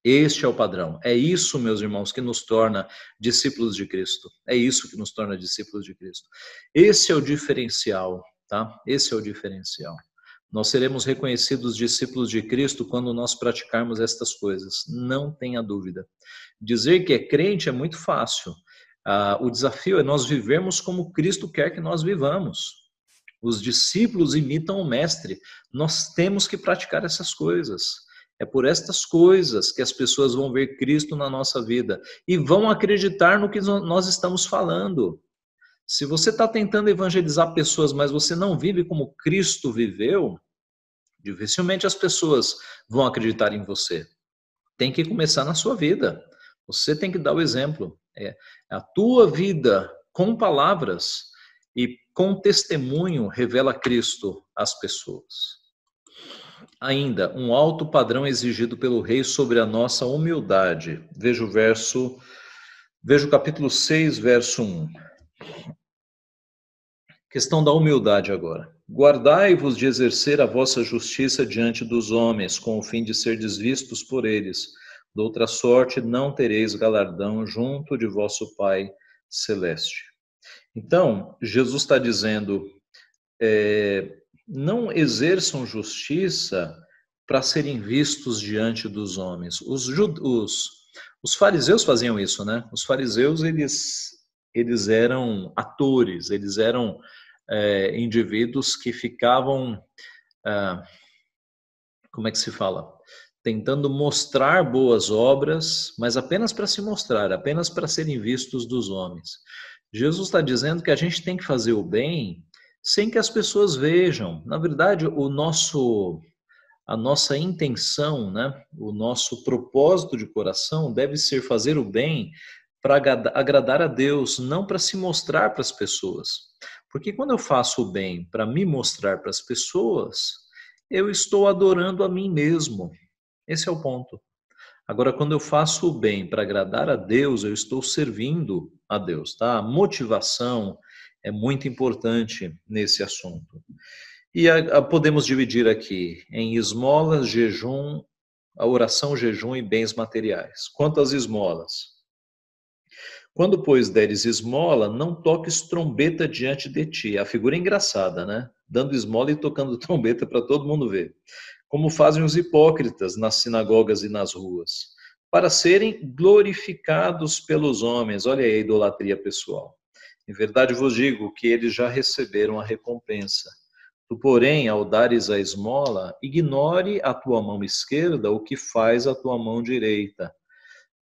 [SPEAKER 1] Este é o padrão. É isso, meus irmãos, que nos torna discípulos de Cristo. É isso que nos torna discípulos de Cristo. Esse é o diferencial, tá? Esse é o diferencial. Nós seremos reconhecidos discípulos de Cristo quando nós praticarmos estas coisas, não tenha dúvida. Dizer que é crente é muito fácil. Ah, o desafio é nós vivermos como Cristo quer que nós vivamos. Os discípulos imitam o Mestre. Nós temos que praticar essas coisas. É por estas coisas que as pessoas vão ver Cristo na nossa vida e vão acreditar no que nós estamos falando. Se você está tentando evangelizar pessoas, mas você não vive como Cristo viveu, dificilmente as pessoas vão acreditar em você. Tem que começar na sua vida. Você tem que dar o exemplo. É a tua vida com palavras e com testemunho revela Cristo às pessoas. Ainda, um alto padrão exigido pelo rei sobre a nossa humildade. Veja o verso, veja o capítulo 6, verso 1. Questão da humildade agora. Guardai-vos de exercer a vossa justiça diante dos homens, com o fim de ser desvistos por eles. De outra sorte, não tereis galardão junto de vosso Pai celeste. Então, Jesus está dizendo: é, não exerçam justiça para serem vistos diante dos homens. Os, os, os fariseus faziam isso, né? Os fariseus, eles, eles eram atores, eles eram é, indivíduos que ficavam, é, como é que se fala? Tentando mostrar boas obras, mas apenas para se mostrar, apenas para serem vistos dos homens. Jesus está dizendo que a gente tem que fazer o bem sem que as pessoas vejam. Na verdade, o nosso a nossa intenção, né, o nosso propósito de coração deve ser fazer o bem para agradar a Deus, não para se mostrar para as pessoas. Porque quando eu faço o bem para me mostrar para as pessoas, eu estou adorando a mim mesmo. Esse é o ponto. Agora, quando eu faço o bem para agradar a Deus, eu estou servindo a Deus, tá? A motivação é muito importante nesse assunto. E a, a, podemos dividir aqui em esmolas, jejum, a oração, jejum e bens materiais. Quanto às esmolas, quando, pois, deres esmola, não toques trombeta diante de ti. A figura é engraçada, né? Dando esmola e tocando trombeta para todo mundo ver. Como fazem os hipócritas nas sinagogas e nas ruas, para serem glorificados pelos homens. Olha aí a idolatria pessoal. Em verdade vos digo que eles já receberam a recompensa. Tu, porém, ao dares a esmola, ignore a tua mão esquerda o que faz a tua mão direita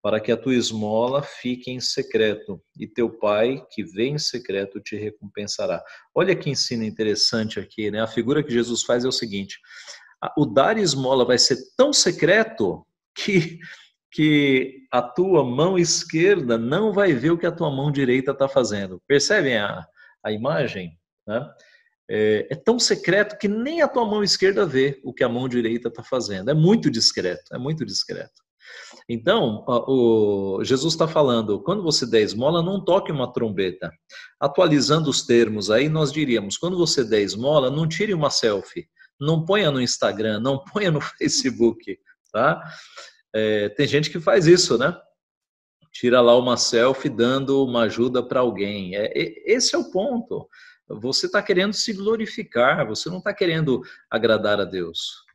[SPEAKER 1] para que a tua esmola fique em secreto, e teu pai, que vem em secreto, te recompensará. Olha que ensino interessante aqui, né? A figura que Jesus faz é o seguinte: o dar esmola vai ser tão secreto que que a tua mão esquerda não vai ver o que a tua mão direita está fazendo. Percebem a, a imagem? Né? É, é, tão secreto que nem a tua mão esquerda vê o que a mão direita está fazendo. É muito discreto, é muito discreto. Então, o Jesus está falando, quando você der esmola, não toque uma trombeta. Atualizando os termos aí, nós diríamos, quando você der esmola, não tire uma selfie, não ponha no Instagram, não ponha no Facebook, tá? É, tem gente que faz isso, né? Tira lá uma selfie dando uma ajuda para alguém. É, esse é o ponto. Você está querendo se glorificar, você não está querendo agradar a Deus.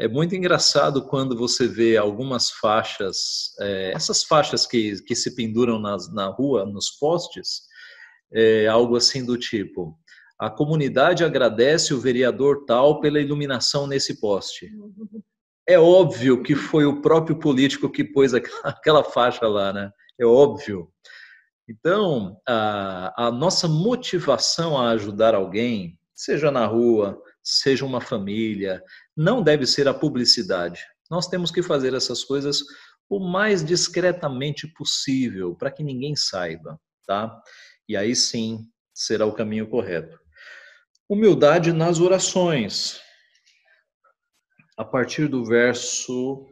[SPEAKER 1] É muito engraçado quando você vê algumas faixas, é, essas faixas que, que se penduram nas, na rua, nos postes, é, algo assim do tipo: a comunidade agradece o vereador tal pela iluminação nesse poste. É óbvio que foi o próprio político que pôs aquela, faixa lá, né? É óbvio. Então, a, a nossa motivação a ajudar alguém, seja na rua, seja uma família, não deve ser a publicidade. Nós temos que fazer essas coisas o mais discretamente possível, para que ninguém saiba, tá? E aí sim será o caminho correto. Humildade nas orações. A partir do verso.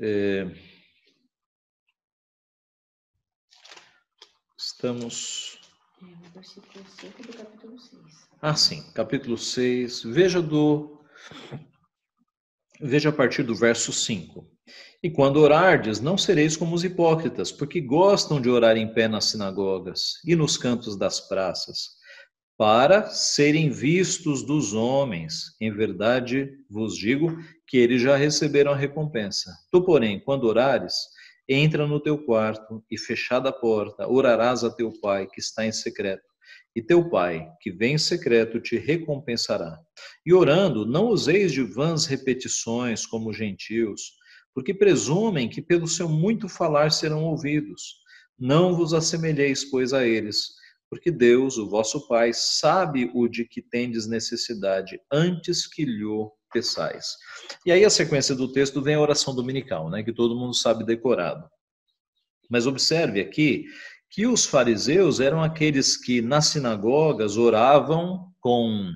[SPEAKER 1] É, estamos. Versículo 5 do capítulo 6. Ah, sim, capítulo 6. Veja do Veja a partir do verso 5. E quando orardes, não sereis como os hipócritas, porque gostam de orar em pé nas sinagogas e nos cantos das praças, para serem vistos dos homens. Em verdade vos digo que eles já receberam a recompensa. Tu, porém, quando orares, entra no teu quarto e, fechada a porta, orarás a teu pai que está em secreto. E teu pai, que vem em secreto, te recompensará. E orando, não useis de vãs repetições como gentios, porque presumem que pelo seu muito falar serão ouvidos. Não vos assemelheis, pois, a eles, porque Deus, o vosso Pai, sabe o de que tendes necessidade antes que lhe E aí a sequência do texto vem a oração dominical, né, que todo mundo sabe decorado. Mas observe aqui que os fariseus eram aqueles que nas sinagogas oravam com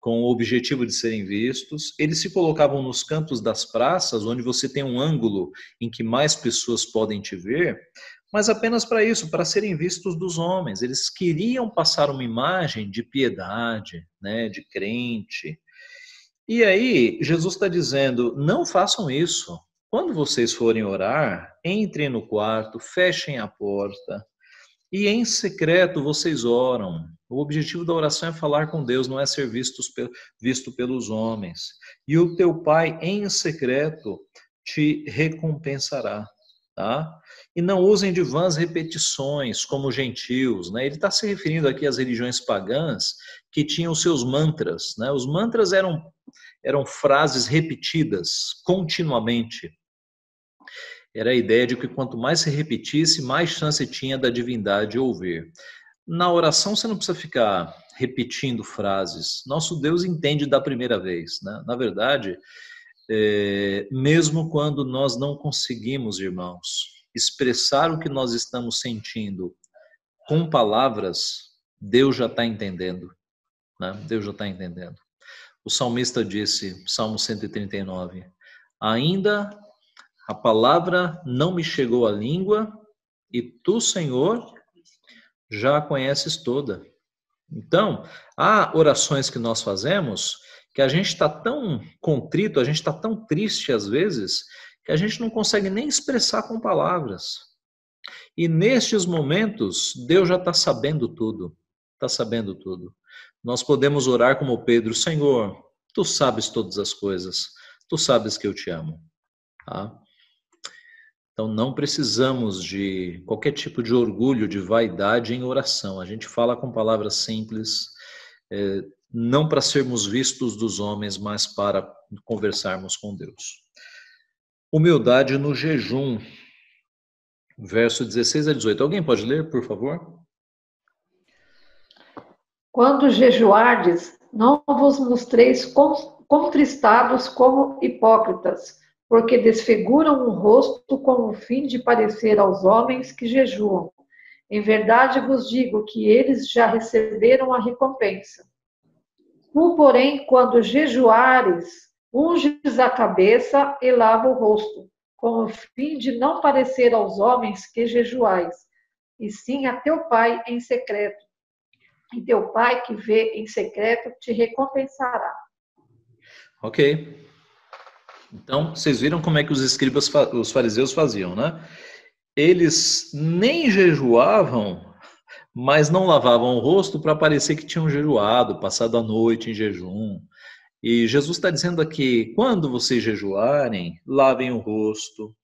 [SPEAKER 1] com o objetivo de serem vistos. Eles se colocavam nos cantos das praças, onde você tem um ângulo em que mais pessoas podem te ver, mas apenas para isso, para serem vistos dos homens. Eles queriam passar uma imagem de piedade, né, de crente, e aí, Jesus está dizendo: não façam isso. Quando vocês forem orar, entrem no quarto, fechem a porta e em secreto vocês oram. O objetivo da oração é falar com Deus, não é ser vistos, visto pelos homens. E o teu Pai em secreto te recompensará. Tá? E não usem de vãs repetições como gentios. Né? Ele está se referindo aqui às religiões pagãs que tinham seus mantras. Né? Os mantras eram eram frases repetidas continuamente. Era a ideia de que quanto mais se repetisse, mais chance tinha da divindade ouvir. Na oração você não precisa ficar repetindo frases. Nosso Deus entende da primeira vez. Né? Na verdade, é, mesmo quando nós não conseguimos, irmãos, expressar o que nós estamos sentindo com palavras, Deus já está entendendo. Né? Deus já está entendendo. O salmista disse, Salmo 139, ainda a palavra não me chegou à língua e tu, Senhor, já a conheces toda. Então, há orações que nós fazemos que a gente está tão contrito, a gente está tão triste às vezes, que a gente não consegue nem expressar com palavras. E nestes momentos, Deus já está sabendo tudo, está sabendo tudo nós podemos orar como Pedro: Senhor, tu sabes todas as coisas, tu sabes que eu te amo. Tá? Então não precisamos de qualquer tipo de orgulho, de vaidade em oração. A gente fala com palavras simples, é, não para sermos vistos dos homens, mas para conversarmos com Deus. Humildade no jejum, verso 16 a 18. Alguém pode ler, por favor?
[SPEAKER 5] Quando jejuardes, não vos mostreis contristados como hipócritas, porque desfiguram o rosto com o fim de parecer aos homens que jejuam. Em verdade vos digo que eles já receberam a recompensa. Tu, porém, quando jejuares, unges a cabeça e lava o rosto, com o fim de não parecer aos homens que jejuais, e sim a teu pai em secreto e teu pai que vê em secreto te recompensará.
[SPEAKER 1] Ok. Então, vocês viram como é que os escribas, os fariseus faziam, né? Eles nem jejuavam, mas não lavavam o rosto para parecer que tinham jejuado, passado a noite em jejum. E Jesus está dizendo aqui: quando vocês jejuarem, lavem o rosto,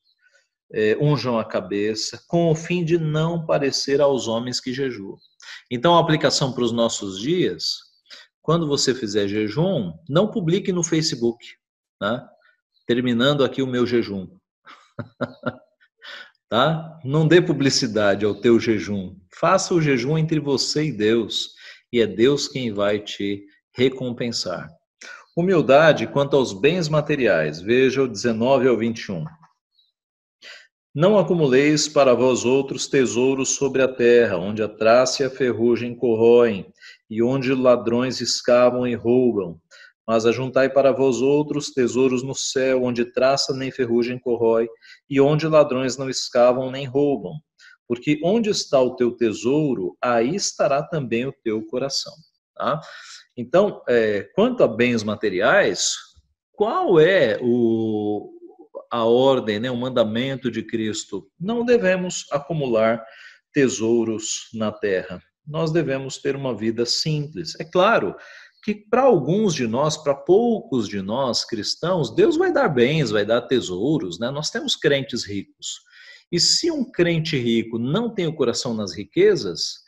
[SPEAKER 1] é, unjam a cabeça, com o fim de não parecer aos homens que jejuam. Então, a aplicação para os nossos dias, quando você fizer jejum, não publique no Facebook, tá? Terminando aqui o meu jejum. tá? Não dê publicidade ao teu jejum. Faça o jejum entre você e Deus, e é Deus quem vai te recompensar. Humildade quanto aos bens materiais. Veja o 19 ao 21. Não acumuleis para vós outros tesouros sobre a terra, onde a traça e a ferrugem corroem, e onde ladrões escavam e roubam. Mas ajuntai para vós outros tesouros no céu, onde traça nem ferrugem corrói, e onde ladrões não escavam nem roubam. Porque onde está o teu tesouro, aí estará também o teu coração. Tá? Então, é, quanto a bens materiais, qual é o, a ordem, né, o mandamento de Cristo. Não devemos acumular tesouros na terra. nós devemos ter uma vida simples. É claro que para alguns de nós, para poucos de nós cristãos, Deus vai dar bens, vai dar tesouros, né? Nós temos crentes ricos. E se um crente rico não tem o coração nas riquezas,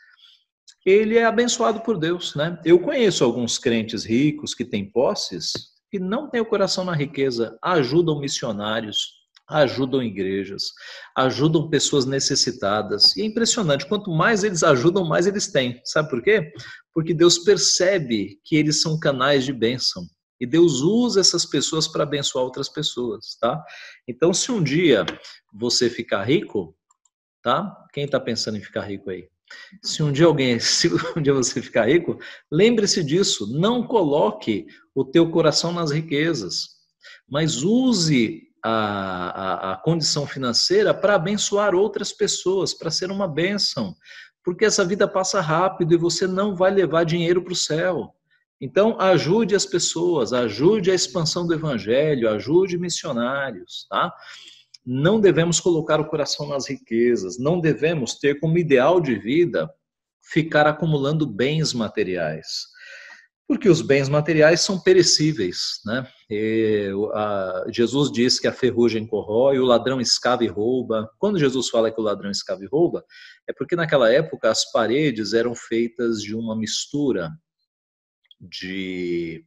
[SPEAKER 1] ele é abençoado por Deus, né? Eu conheço alguns crentes ricos que têm posses que não têm o coração na riqueza, ajudam missionários, ajudam igrejas, ajudam pessoas necessitadas. E é impressionante, quanto mais eles ajudam, mais eles têm. Sabe por quê? Porque Deus percebe que eles são canais de bênção. E Deus usa essas pessoas para abençoar outras pessoas, tá? Então, se um dia você ficar rico, tá? Quem está pensando em ficar rico aí? Se um dia alguém, se um dia você ficar rico, lembre-se disso. Não coloque o teu coração nas riquezas, mas use a, a, a condição financeira para abençoar outras pessoas, para ser uma bênção. Porque essa vida passa rápido e você não vai levar dinheiro para o céu. Então, ajude as pessoas, ajude a expansão do evangelho, ajude missionários, tá? Não devemos colocar o coração nas riquezas, não devemos ter como ideal de vida ficar acumulando bens materiais. Porque os bens materiais são perecíveis, né? E, a, Jesus diz que a ferrugem corrói, o ladrão escava e rouba. Quando Jesus fala que o ladrão escava e rouba, é porque naquela época as paredes eram feitas de uma mistura de,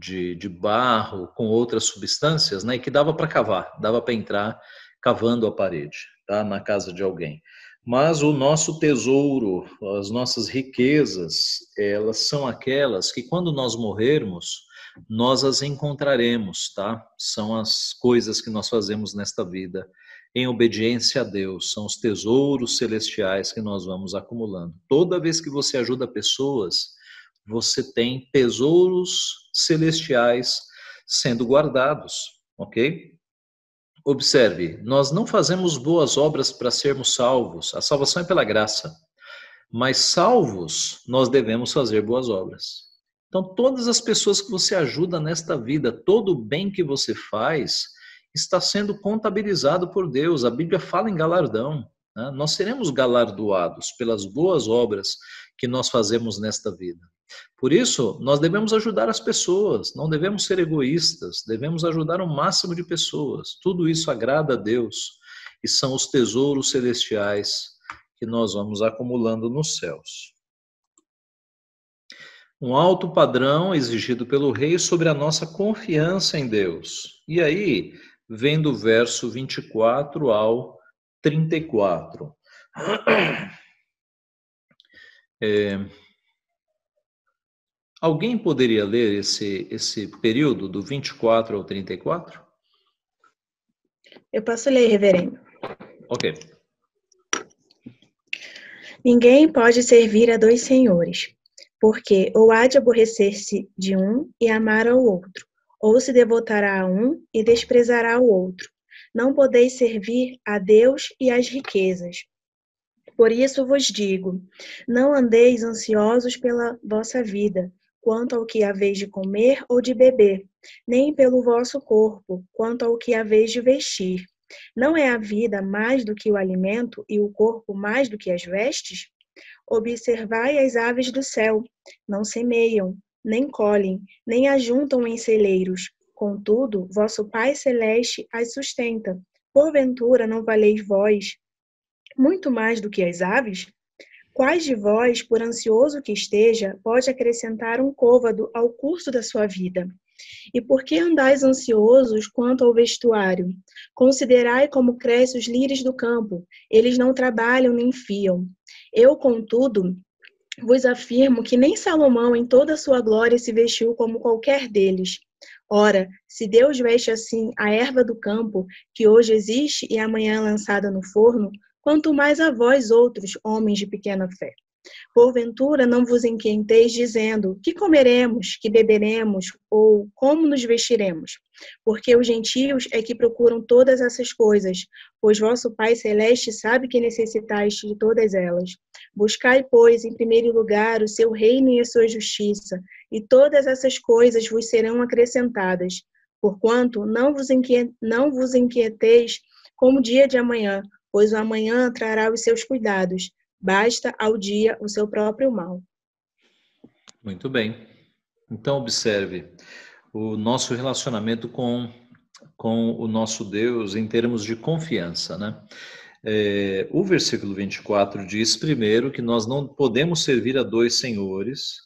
[SPEAKER 1] de, de barro com outras substâncias, né? E que dava para cavar, dava para entrar cavando a parede, tá? Na casa de alguém. Mas o nosso tesouro, as nossas riquezas, elas são aquelas que quando nós morrermos, nós as encontraremos, tá? São as coisas que nós fazemos nesta vida em obediência a Deus, são os tesouros celestiais que nós vamos acumulando. Toda vez que você ajuda pessoas, você tem tesouros celestiais sendo guardados, ok? Observe, nós não fazemos boas obras para sermos salvos, a salvação é pela graça, mas salvos nós devemos fazer boas obras. Então, todas as pessoas que você ajuda nesta vida, todo o bem que você faz, está sendo contabilizado por Deus. A Bíblia fala em galardão. Né? Nós seremos galardoados pelas boas obras que nós fazemos nesta vida. Por isso, nós devemos ajudar as pessoas, não devemos ser egoístas, devemos ajudar o máximo de pessoas. Tudo isso agrada a Deus e são os tesouros celestiais que nós vamos acumulando nos céus. Um alto padrão exigido pelo rei sobre a nossa confiança em Deus. E aí, vem do verso 24 ao 34. É, Alguém poderia ler esse, esse período do 24 ao 34?
[SPEAKER 6] Eu posso ler, reverendo.
[SPEAKER 1] Ok.
[SPEAKER 6] Ninguém pode servir a dois senhores, porque ou há de aborrecer-se de um e amar ao outro, ou se devotará a um e desprezará o outro. Não podeis servir a Deus e às riquezas. Por isso vos digo: não andeis ansiosos pela vossa vida, quanto ao que haveis de comer ou de beber, nem pelo vosso corpo, quanto ao que haveis de vestir. Não é a vida mais do que o alimento e o corpo mais do que as vestes? Observai as aves do céu, não semeiam, nem colhem, nem ajuntam em celeiros. Contudo, vosso Pai celeste as sustenta. Porventura não valeis vós muito mais do que as aves? Quais de vós, por ansioso que esteja, pode acrescentar um côvado ao curso da sua vida? E por que andais ansiosos quanto ao vestuário? Considerai como crescem os lírios do campo, eles não trabalham nem fiam. Eu, contudo, vos afirmo que nem Salomão, em toda a sua glória, se vestiu como qualquer deles. Ora, se Deus veste assim a erva do campo, que hoje existe e amanhã é lançada no forno, quanto mais a vós outros, homens de pequena fé. Porventura não vos inquieteis dizendo: que comeremos, que beberemos, ou como nos vestiremos? Porque os gentios é que procuram todas essas coisas, pois vosso Pai celeste sabe que necessitais de todas elas. Buscai, pois, em primeiro lugar o seu reino e a sua justiça, e todas essas coisas vos serão acrescentadas. Porquanto não vos, não vos inquieteis como o dia de amanhã, pois o amanhã trará os seus cuidados. Basta ao dia o seu próprio mal.
[SPEAKER 1] Muito bem. Então, observe o nosso relacionamento com, com o nosso Deus em termos de confiança, né? É, o versículo 24 diz primeiro que nós não podemos servir a dois senhores,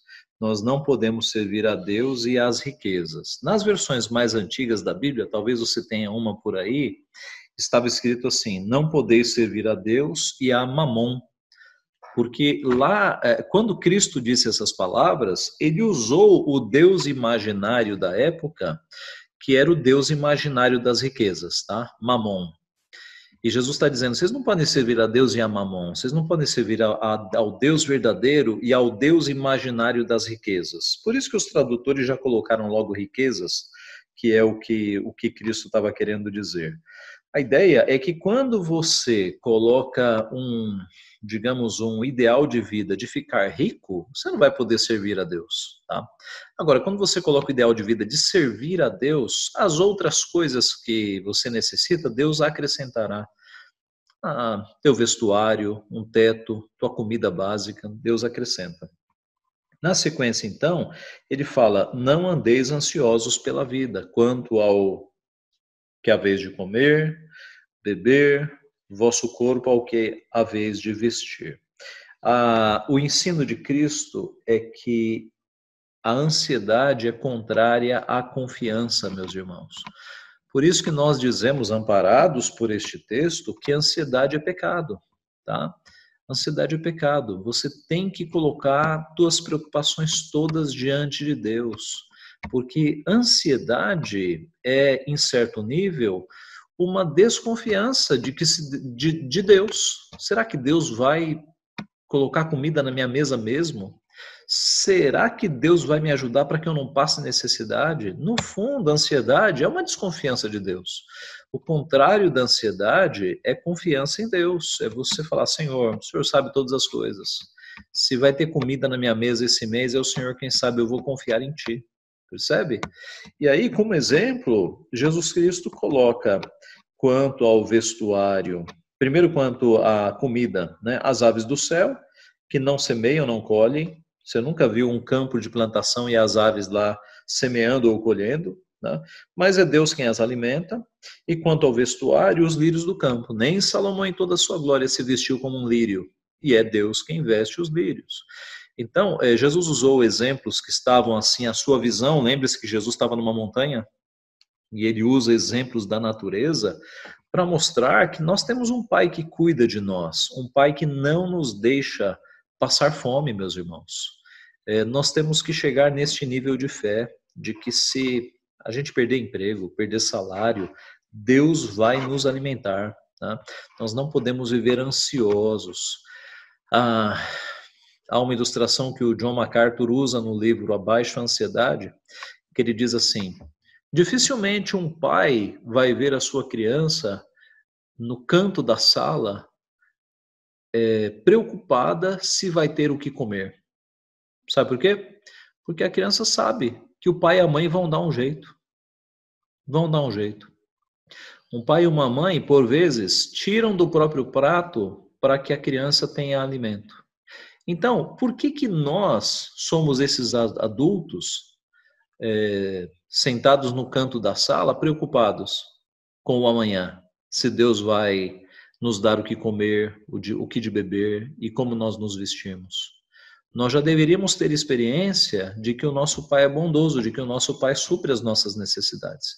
[SPEAKER 1] nós não podemos servir a Deus e às riquezas. Nas versões mais antigas da Bíblia, talvez você tenha uma por aí, estava escrito assim: não podeis servir a Deus e a Mamon. Porque lá, é, quando Cristo disse essas palavras, ele usou o Deus imaginário da época, que era o Deus imaginário das riquezas, tá? Mamon. E Jesus está dizendo: vocês não podem servir a Deus e a Mamon, vocês não podem servir a, a, ao Deus verdadeiro e ao Deus imaginário das riquezas. Por isso que os tradutores já colocaram logo riquezas, que é o que, o que Cristo estava querendo dizer. A ideia é que quando você coloca um, digamos, um ideal de vida de ficar rico, você não vai poder servir a Deus, tá? Agora, quando você coloca o ideal de vida de servir a Deus, as outras coisas que você necessita, Deus acrescentará ah, teu vestuário, um teto, tua comida básica, Deus acrescenta. Na sequência, então, ele fala: Não andeis ansiosos pela vida, quanto ao que a vez de comer, beber, vosso corpo ao que a vez de vestir. Ah, o ensino de Cristo é que a ansiedade é contrária à confiança, meus irmãos. Por isso que nós dizemos, amparados por este texto, que ansiedade é pecado, tá? Ansiedade é pecado. Você tem que colocar suas preocupações todas diante de Deus, porque ansiedade é, em certo nível, uma desconfiança de que se, de, de Deus. Será que Deus vai colocar comida na minha mesa mesmo? Será que Deus vai me ajudar para que eu não passe necessidade? No fundo, a ansiedade é uma desconfiança de Deus. O contrário da ansiedade é confiança em Deus. É você falar, Senhor, o Senhor sabe todas as coisas. Se vai ter comida na minha mesa esse mês, é o Senhor quem sabe, eu vou confiar em Ti. Percebe? E aí, como exemplo, Jesus Cristo coloca quanto ao vestuário, primeiro quanto à comida, né? As aves do céu, que não semeiam, não colhem, você nunca viu um campo de plantação e as aves lá semeando ou colhendo, né? mas é Deus quem as alimenta. E quanto ao vestuário, os lírios do campo. Nem Salomão, em toda a sua glória, se vestiu como um lírio, e é Deus quem veste os lírios. Então, eh, Jesus usou exemplos que estavam assim, a sua visão. Lembre-se que Jesus estava numa montanha e ele usa exemplos da natureza para mostrar que nós temos um pai que cuida de nós, um pai que não nos deixa passar fome, meus irmãos. É, nós temos que chegar neste nível de fé, de que se a gente perder emprego, perder salário, Deus vai nos alimentar. Tá? Nós não podemos viver ansiosos. Ah, há uma ilustração que o John MacArthur usa no livro Abaixo a Ansiedade, que ele diz assim: dificilmente um pai vai ver a sua criança no canto da sala é, preocupada se vai ter o que comer. Sabe por quê? Porque a criança sabe que o pai e a mãe vão dar um jeito. Vão dar um jeito. Um pai e uma mãe, por vezes, tiram do próprio prato para que a criança tenha alimento. Então, por que, que nós somos esses adultos é, sentados no canto da sala, preocupados com o amanhã? Se Deus vai nos dar o que comer, o, de, o que de beber e como nós nos vestimos. Nós já deveríamos ter experiência de que o nosso Pai é bondoso, de que o nosso Pai supre as nossas necessidades.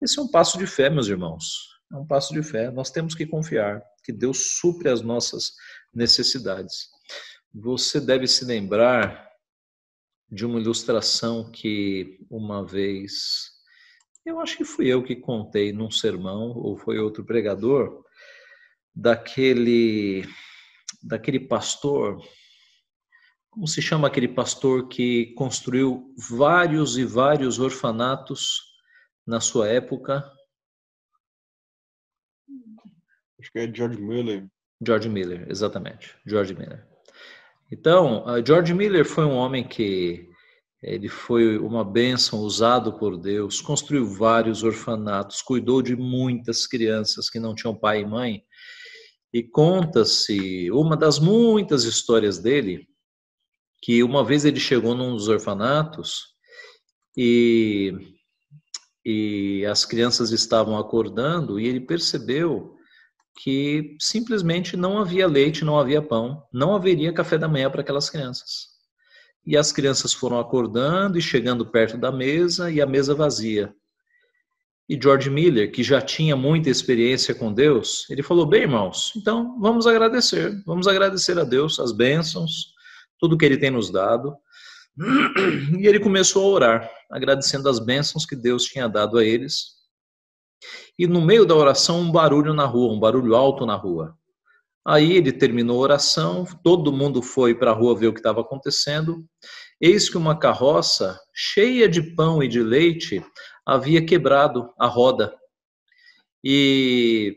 [SPEAKER 1] Esse é um passo de fé, meus irmãos. É um passo de fé. Nós temos que confiar que Deus supre as nossas necessidades. Você deve se lembrar de uma ilustração que uma vez, eu acho que fui eu que contei num sermão, ou foi outro pregador, daquele daquele pastor, como se chama aquele pastor que construiu vários e vários orfanatos na sua época?
[SPEAKER 7] Acho que é George Miller.
[SPEAKER 1] George Miller, exatamente, George Miller. Então, George Miller foi um homem que ele foi uma bênção usado por Deus, construiu vários orfanatos, cuidou de muitas crianças que não tinham pai e mãe. E conta-se uma das muitas histórias dele, que uma vez ele chegou num dos orfanatos e, e as crianças estavam acordando e ele percebeu que simplesmente não havia leite, não havia pão, não haveria café da manhã para aquelas crianças. E as crianças foram acordando e chegando perto da mesa e a mesa vazia. E George Miller, que já tinha muita experiência com Deus, ele falou: Bem, irmãos, então vamos agradecer, vamos agradecer a Deus as bênçãos, tudo que Ele tem nos dado. E ele começou a orar, agradecendo as bênçãos que Deus tinha dado a eles. E no meio da oração, um barulho na rua, um barulho alto na rua. Aí ele terminou a oração, todo mundo foi para a rua ver o que estava acontecendo. Eis que uma carroça cheia de pão e de leite havia quebrado a roda. E,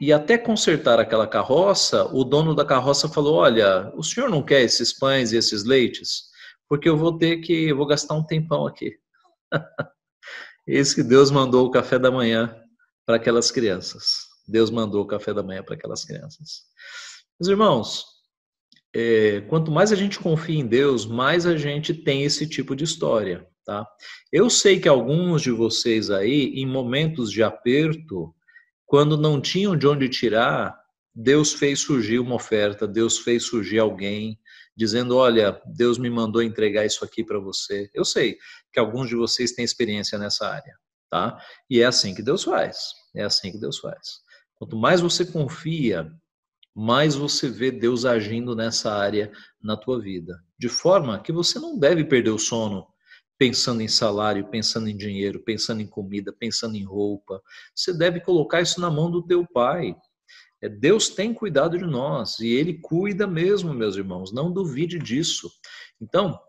[SPEAKER 1] e até consertar aquela carroça, o dono da carroça falou: Olha, o senhor não quer esses pães e esses leites? Porque eu vou ter que, vou gastar um tempão aqui. Eis que Deus mandou o café da manhã para aquelas crianças. Deus mandou o café da manhã para aquelas crianças. Meus irmãos, é, quanto mais a gente confia em Deus, mais a gente tem esse tipo de história, tá? Eu sei que alguns de vocês aí, em momentos de aperto, quando não tinham de onde tirar, Deus fez surgir uma oferta, Deus fez surgir alguém dizendo: Olha, Deus me mandou entregar isso aqui para você. Eu sei que alguns de vocês têm experiência nessa área tá? E é assim que Deus faz. É assim que Deus faz. Quanto mais você confia, mais você vê Deus agindo nessa área na tua vida. De forma que você não deve perder o sono pensando em salário, pensando em dinheiro, pensando em comida, pensando em roupa. Você deve colocar isso na mão do teu pai. É, Deus tem cuidado de nós e ele cuida mesmo, meus irmãos. Não duvide disso. Então,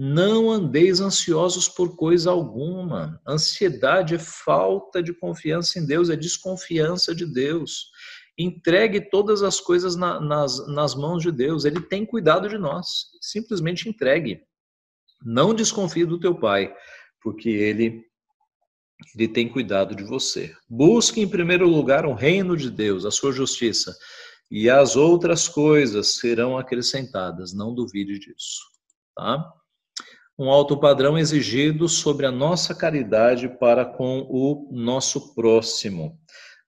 [SPEAKER 1] não andeis ansiosos por coisa alguma. Ansiedade é falta de confiança em Deus, é desconfiança de Deus. Entregue todas as coisas na, nas, nas mãos de Deus. Ele tem cuidado de nós. Simplesmente entregue. Não desconfie do teu pai, porque ele ele tem cuidado de você. Busque em primeiro lugar o reino de Deus, a sua justiça, e as outras coisas serão acrescentadas. Não duvide disso, tá? Um alto padrão exigido sobre a nossa caridade para com o nosso próximo.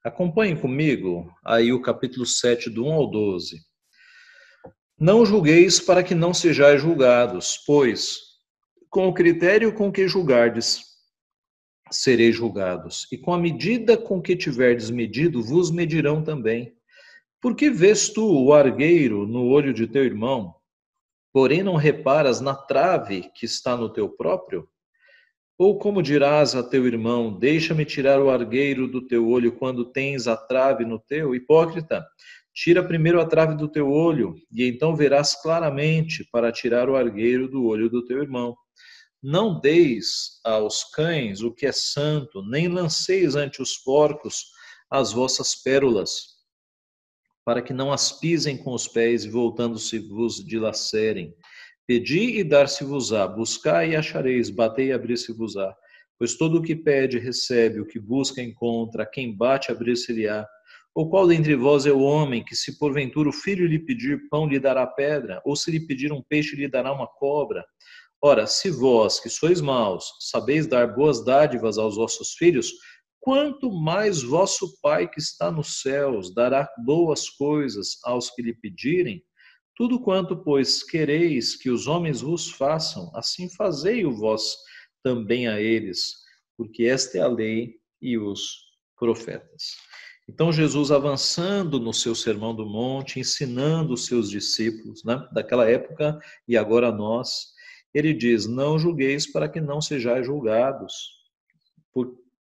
[SPEAKER 1] Acompanhe comigo aí o capítulo 7, do 1 ao 12. Não julgueis para que não sejais julgados, pois, com o critério com que julgardes, sereis julgados, e com a medida com que tiverdes medido, vos medirão também. Porque vês tu o argueiro no olho de teu irmão, porém não reparas na trave que está no teu próprio? Ou como dirás a teu irmão: Deixa-me tirar o argueiro do teu olho quando tens a trave no teu? Hipócrita, tira primeiro a trave do teu olho, e então verás claramente para tirar o argueiro do olho do teu irmão. Não deis aos cães o que é santo, nem lanceis ante os porcos as vossas pérolas para que não as pisem com os pés e voltando-se vos dilacerem. Pedi e dar-se-vos-á, buscai e achareis, batei e abrir-se-vos-á. Pois todo o que pede recebe, o que busca encontra, quem bate abrir-se-lhe-á. Ou qual dentre vós é o homem que, se porventura o filho lhe pedir pão, lhe dará pedra? Ou se lhe pedir um peixe, lhe dará uma cobra? Ora, se vós, que sois maus, sabeis dar boas dádivas aos vossos filhos, quanto mais vosso Pai que está nos céus dará boas coisas aos que lhe pedirem? Tudo quanto, pois, quereis que os homens vos façam, assim fazei-o vós também a eles, porque esta é a lei e os profetas. Então, Jesus avançando no seu Sermão do Monte, ensinando os seus discípulos, né, daquela época e agora nós, ele diz: Não julgueis para que não sejais julgados,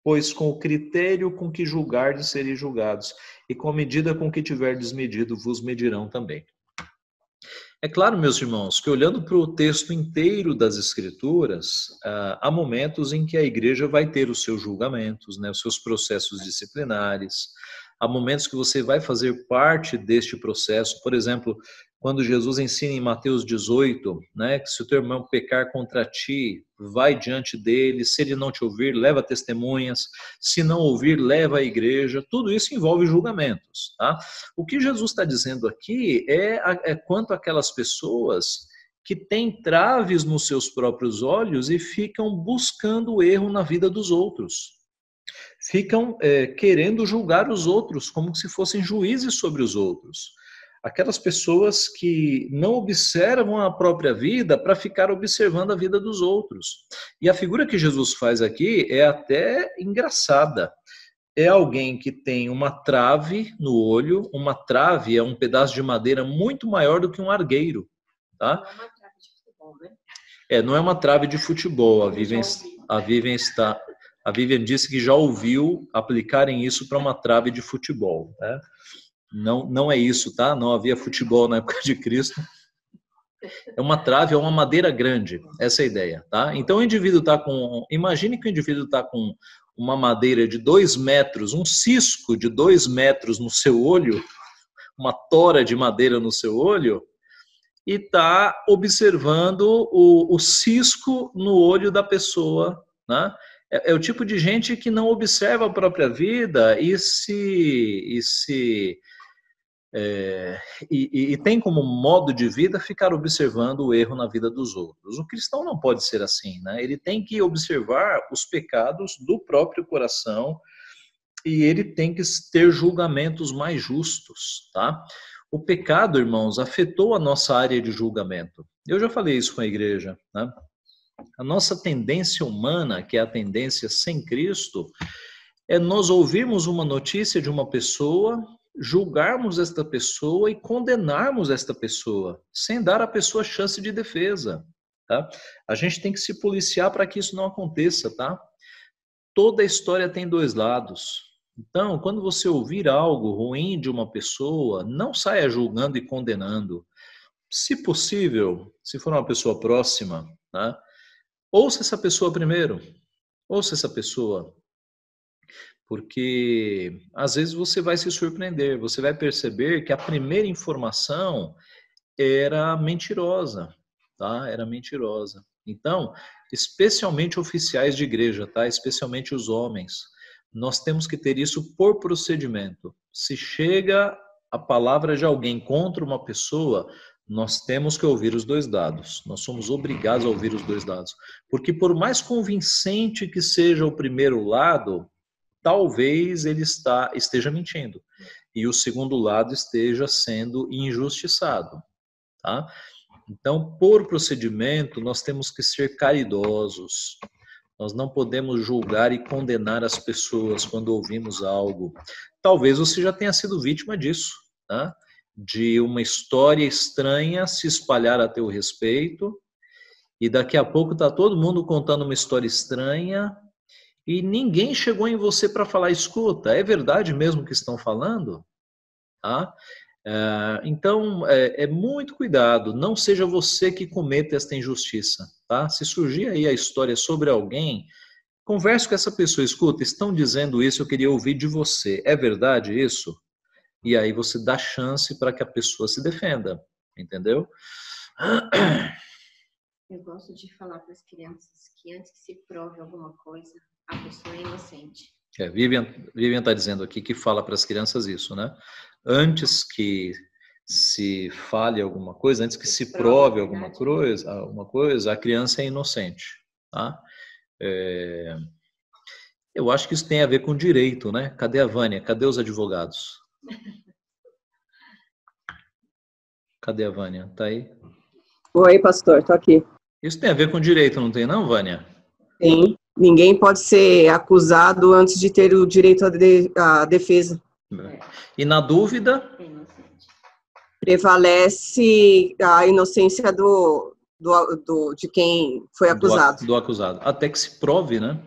[SPEAKER 1] pois com o critério com que julgardes sereis julgados, e com a medida com que tiverdes medido vos medirão também. É claro, meus irmãos, que olhando para o texto inteiro das Escrituras, ah, há momentos em que a igreja vai ter os seus julgamentos, né, os seus processos disciplinares, há momentos que você vai fazer parte deste processo. Por exemplo, quando Jesus ensina em Mateus 18, né, que se o teu irmão pecar contra ti, vai diante dele, se ele não te ouvir, leva testemunhas, se não ouvir, leva à igreja, tudo isso envolve julgamentos, tá? O que Jesus está dizendo aqui é, é quanto aquelas pessoas que têm traves nos seus próprios olhos e ficam buscando o erro na vida dos outros. Ficam é, querendo julgar os outros como se fossem juízes sobre os outros aquelas pessoas que não observam a própria vida para ficar observando a vida dos outros. E a figura que Jesus faz aqui é até engraçada. É alguém que tem uma trave no olho, uma trave é um pedaço de madeira muito maior do que um argueiro, tá? Não é uma trave de futebol, né? É, não é uma trave de futebol. A Vivian, a Vivian está a Vivian disse que já ouviu aplicarem isso para uma trave de futebol, né? Não, não é isso, tá? Não havia futebol na época de Cristo. É uma trave, é uma madeira grande, essa é a ideia, tá? Então o indivíduo está com. Imagine que o indivíduo está com uma madeira de dois metros, um cisco de dois metros no seu olho, uma tora de madeira no seu olho, e está observando o, o cisco no olho da pessoa, né? É, é, o tipo de gente que não observa a própria vida e se, e se é, e, e, tem como modo de vida ficar observando o erro na vida dos outros. O cristão não pode ser assim, né? Ele tem que observar os pecados do próprio coração e ele tem que ter julgamentos mais justos, tá? O pecado, irmãos, afetou a nossa área de julgamento. Eu já falei isso com a igreja, né? A nossa tendência humana, que é a tendência sem Cristo, é nós ouvirmos uma notícia de uma pessoa julgarmos esta pessoa e condenarmos esta pessoa, sem dar à pessoa chance de defesa. Tá? A gente tem que se policiar para que isso não aconteça, tá? Toda história tem dois lados. Então, quando você ouvir algo ruim de uma pessoa, não saia julgando e condenando. Se possível, se for uma pessoa próxima, tá? ouça essa pessoa primeiro. Ouça essa pessoa porque às vezes você vai se surpreender, você vai perceber que a primeira informação era mentirosa, tá? Era mentirosa. Então, especialmente oficiais de igreja, tá? Especialmente os homens, nós temos que ter isso por procedimento. Se chega a palavra de alguém contra uma pessoa, nós temos que ouvir os dois dados. Nós somos obrigados a ouvir os dois dados. Porque por mais convincente que seja o primeiro lado, talvez ele está, esteja mentindo e o segundo lado esteja sendo injustiçado, tá? Então, por procedimento, nós temos que ser caridosos. Nós não podemos julgar e condenar as pessoas quando ouvimos algo. Talvez você já tenha sido vítima disso, tá? de uma história estranha se espalhar a teu respeito, e daqui a pouco está todo mundo contando uma história estranha, e ninguém chegou em você para falar, escuta, é verdade mesmo que estão falando? Tá? É, então, é, é, muito cuidado, não seja você que cometa esta injustiça. Tá? Se surgir aí a história sobre alguém, converse com essa pessoa, escuta, estão dizendo isso, eu queria ouvir de você, é verdade isso? E aí você dá chance para que a pessoa se defenda, entendeu?
[SPEAKER 8] Eu gosto de falar para as crianças que antes que se prove alguma coisa, a pessoa é inocente. É,
[SPEAKER 1] Vivian está dizendo aqui que fala para as crianças isso, né? Antes que se fale alguma coisa, antes que se prove alguma coisa, alguma coisa, a criança é inocente, tá? É... Eu acho que isso tem a ver com direito, né? Cadê a Vânia? Cadê os advogados? Cadê a Vânia? Tá aí?
[SPEAKER 9] Oi, pastor, tô aqui.
[SPEAKER 1] Isso tem a ver com direito, não tem não, Vânia?
[SPEAKER 9] Tem. Ninguém pode ser acusado antes de ter o direito à, de, à defesa.
[SPEAKER 1] E na dúvida?
[SPEAKER 9] Prevalece a inocência do, do, do de quem foi acusado.
[SPEAKER 1] Do, do acusado. Até que se prove, né?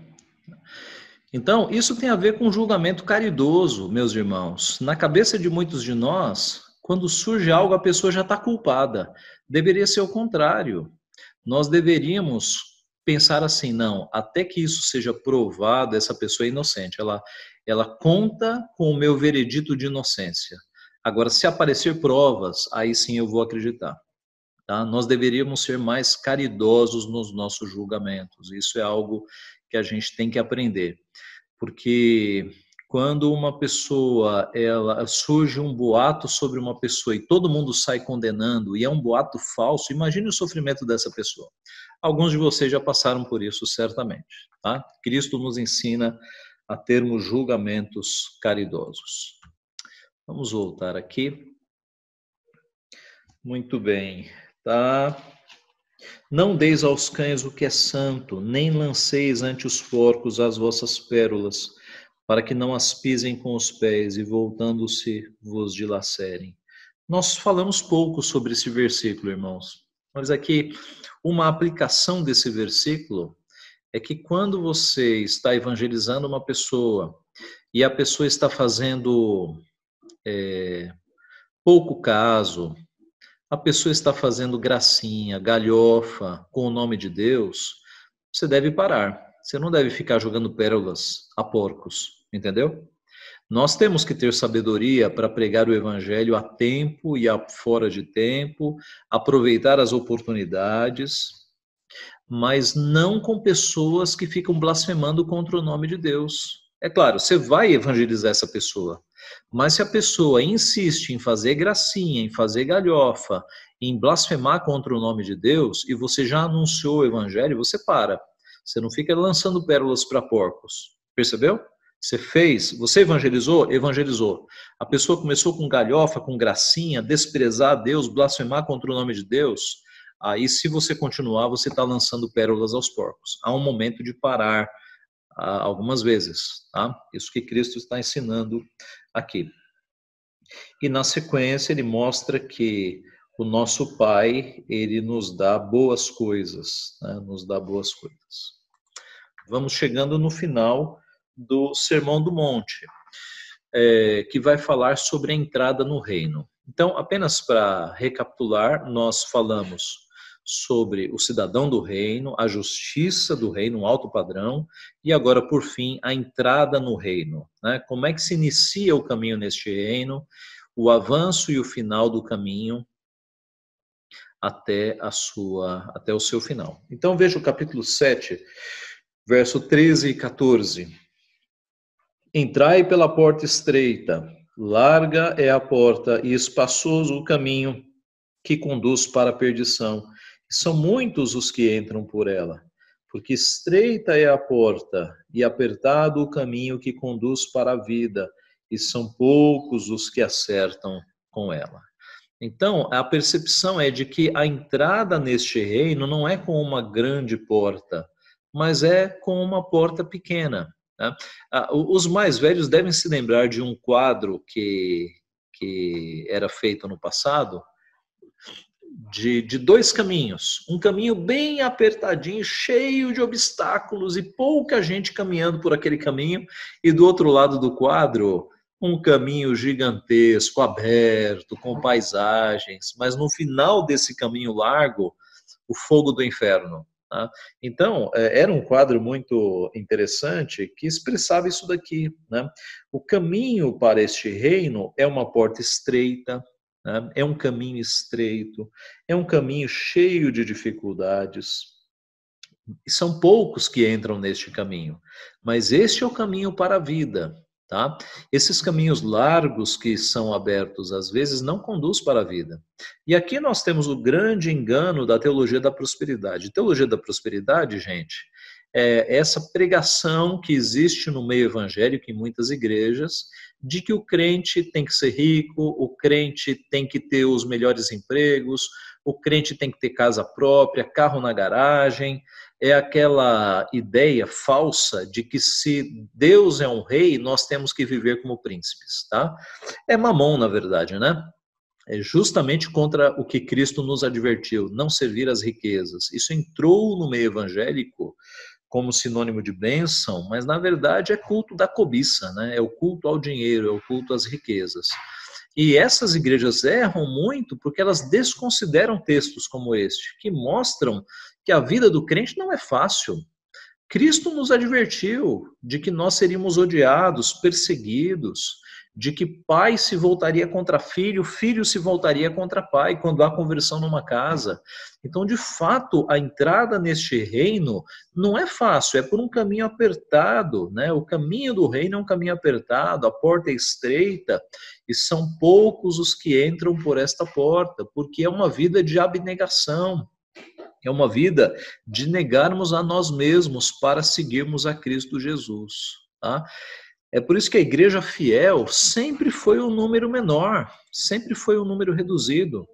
[SPEAKER 1] Então, isso tem a ver com julgamento caridoso, meus irmãos. Na cabeça de muitos de nós, quando surge algo, a pessoa já está culpada. Deveria ser o contrário. Nós deveríamos pensar assim, não, até que isso seja provado, essa pessoa é inocente. Ela, ela conta com o meu veredito de inocência. Agora, se aparecer provas, aí sim eu vou acreditar. Tá? Nós deveríamos ser mais caridosos nos nossos julgamentos. Isso é algo que a gente tem que aprender. Porque quando uma pessoa, ela surge um boato sobre uma pessoa e todo mundo sai condenando e é um boato falso, imagine o sofrimento dessa pessoa. Alguns de vocês já passaram por isso certamente, tá? Cristo nos ensina a termos julgamentos caridosos. Vamos voltar aqui. Muito bem, tá? Não deis aos cães o que é santo, nem lanceis ante os porcos as vossas pérolas para que não as pisem com os pés e voltando-se vos dilacerem. Nós falamos pouco sobre esse versículo, irmãos. Mas aqui uma aplicação desse versículo é que quando você está evangelizando uma pessoa e a pessoa está fazendo é, pouco caso, a pessoa está fazendo gracinha, galhofa com o nome de Deus, você deve parar. Você não deve ficar jogando pérolas a porcos entendeu? Nós temos que ter sabedoria para pregar o evangelho a tempo e a fora de tempo, aproveitar as oportunidades, mas não com pessoas que ficam blasfemando contra o nome de Deus. É claro, você vai evangelizar essa pessoa, mas se a pessoa insiste em fazer gracinha, em fazer galhofa, em blasfemar contra o nome de Deus, e você já anunciou o evangelho, você para. Você não fica lançando pérolas para porcos. Percebeu? Você fez, você evangelizou? Evangelizou. A pessoa começou com galhofa, com gracinha, desprezar Deus, blasfemar contra o nome de Deus. Aí, se você continuar, você está lançando pérolas aos porcos. Há um momento de parar algumas vezes, tá? Isso que Cristo está ensinando aqui. E na sequência ele mostra que o nosso Pai, ele nos dá boas coisas, né? nos dá boas coisas. Vamos chegando no final do Sermão do Monte, é, que vai falar sobre a entrada no reino. Então, apenas para recapitular, nós falamos sobre o cidadão do reino, a justiça do reino, um alto padrão, e agora, por fim, a entrada no reino. Né? Como é que se inicia o caminho neste reino, o avanço e o final do caminho até a sua até o seu final. Então veja o capítulo 7, verso 13 e 14. Entrai pela porta estreita, larga é a porta e espaçoso o caminho que conduz para a perdição. São muitos os que entram por ela, porque estreita é a porta e apertado o caminho que conduz para a vida, e são poucos os que acertam com ela. Então, a percepção é de que a entrada neste reino não é com uma grande porta, mas é com uma porta pequena. Né? Ah, os mais velhos devem se lembrar de um quadro que, que era feito no passado, de, de dois caminhos. Um caminho bem apertadinho, cheio de obstáculos e pouca gente caminhando por aquele caminho, e do outro lado do quadro, um caminho gigantesco, aberto, com paisagens, mas no final desse caminho largo, o fogo do inferno. Tá? Então, é, era um quadro muito interessante que expressava isso daqui. Né? O caminho para este reino é uma porta estreita, né? é um caminho estreito, é um caminho cheio de dificuldades. E são poucos que entram neste caminho, mas este é o caminho para a vida. Tá? Esses caminhos largos que são abertos às vezes não conduz para a vida. E aqui nós temos o grande engano da teologia da prosperidade. Teologia da prosperidade, gente, é essa pregação que existe no meio evangélico em muitas igrejas de que o crente tem que ser rico, o crente tem que ter os melhores empregos, o crente tem que ter casa própria, carro na garagem, é aquela ideia falsa de que se Deus é um rei, nós temos que viver como príncipes, tá? É mamão, na verdade, né? É justamente contra o que Cristo nos advertiu, não servir às riquezas. Isso entrou no meio evangélico como sinônimo de bênção, mas na verdade é culto da cobiça, né? É o culto ao dinheiro, é o culto às riquezas. E essas igrejas erram muito porque elas desconsideram textos como este, que mostram que a vida do crente não é fácil. Cristo nos advertiu de que nós seríamos odiados, perseguidos, de que pai se voltaria contra filho, filho se voltaria contra pai quando há conversão numa casa. Então, de fato, a entrada neste reino não é fácil, é por um caminho apertado, né? O caminho do reino é um caminho apertado, a porta é estreita e são poucos os que entram por esta porta, porque é uma vida de abnegação. É uma vida de negarmos a nós mesmos para seguirmos a Cristo Jesus. Tá? É por isso que a igreja fiel sempre foi um número menor, sempre foi um número reduzido.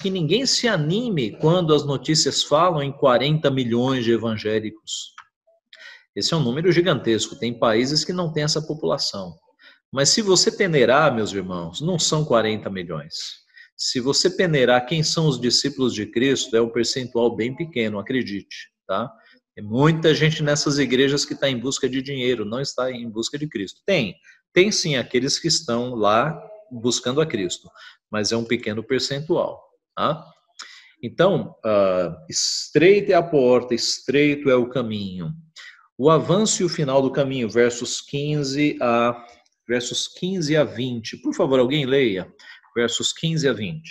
[SPEAKER 1] Que ninguém se anime quando as notícias falam em 40 milhões de evangélicos. Esse é um número gigantesco. Tem países que não têm essa população. Mas se você peneirar, meus irmãos, não são 40 milhões. Se você peneirar quem são os discípulos de Cristo, é um percentual bem pequeno, acredite, tá? Tem muita gente nessas igrejas que está em busca de dinheiro, não está em busca de Cristo. Tem, tem sim aqueles que estão lá buscando a Cristo, mas é um pequeno percentual, tá? Então, uh, estreita é a porta, estreito é o caminho. O avanço e o final do caminho, versos 15 a versos 15 a 20. Por favor, alguém leia versos 15 a 20.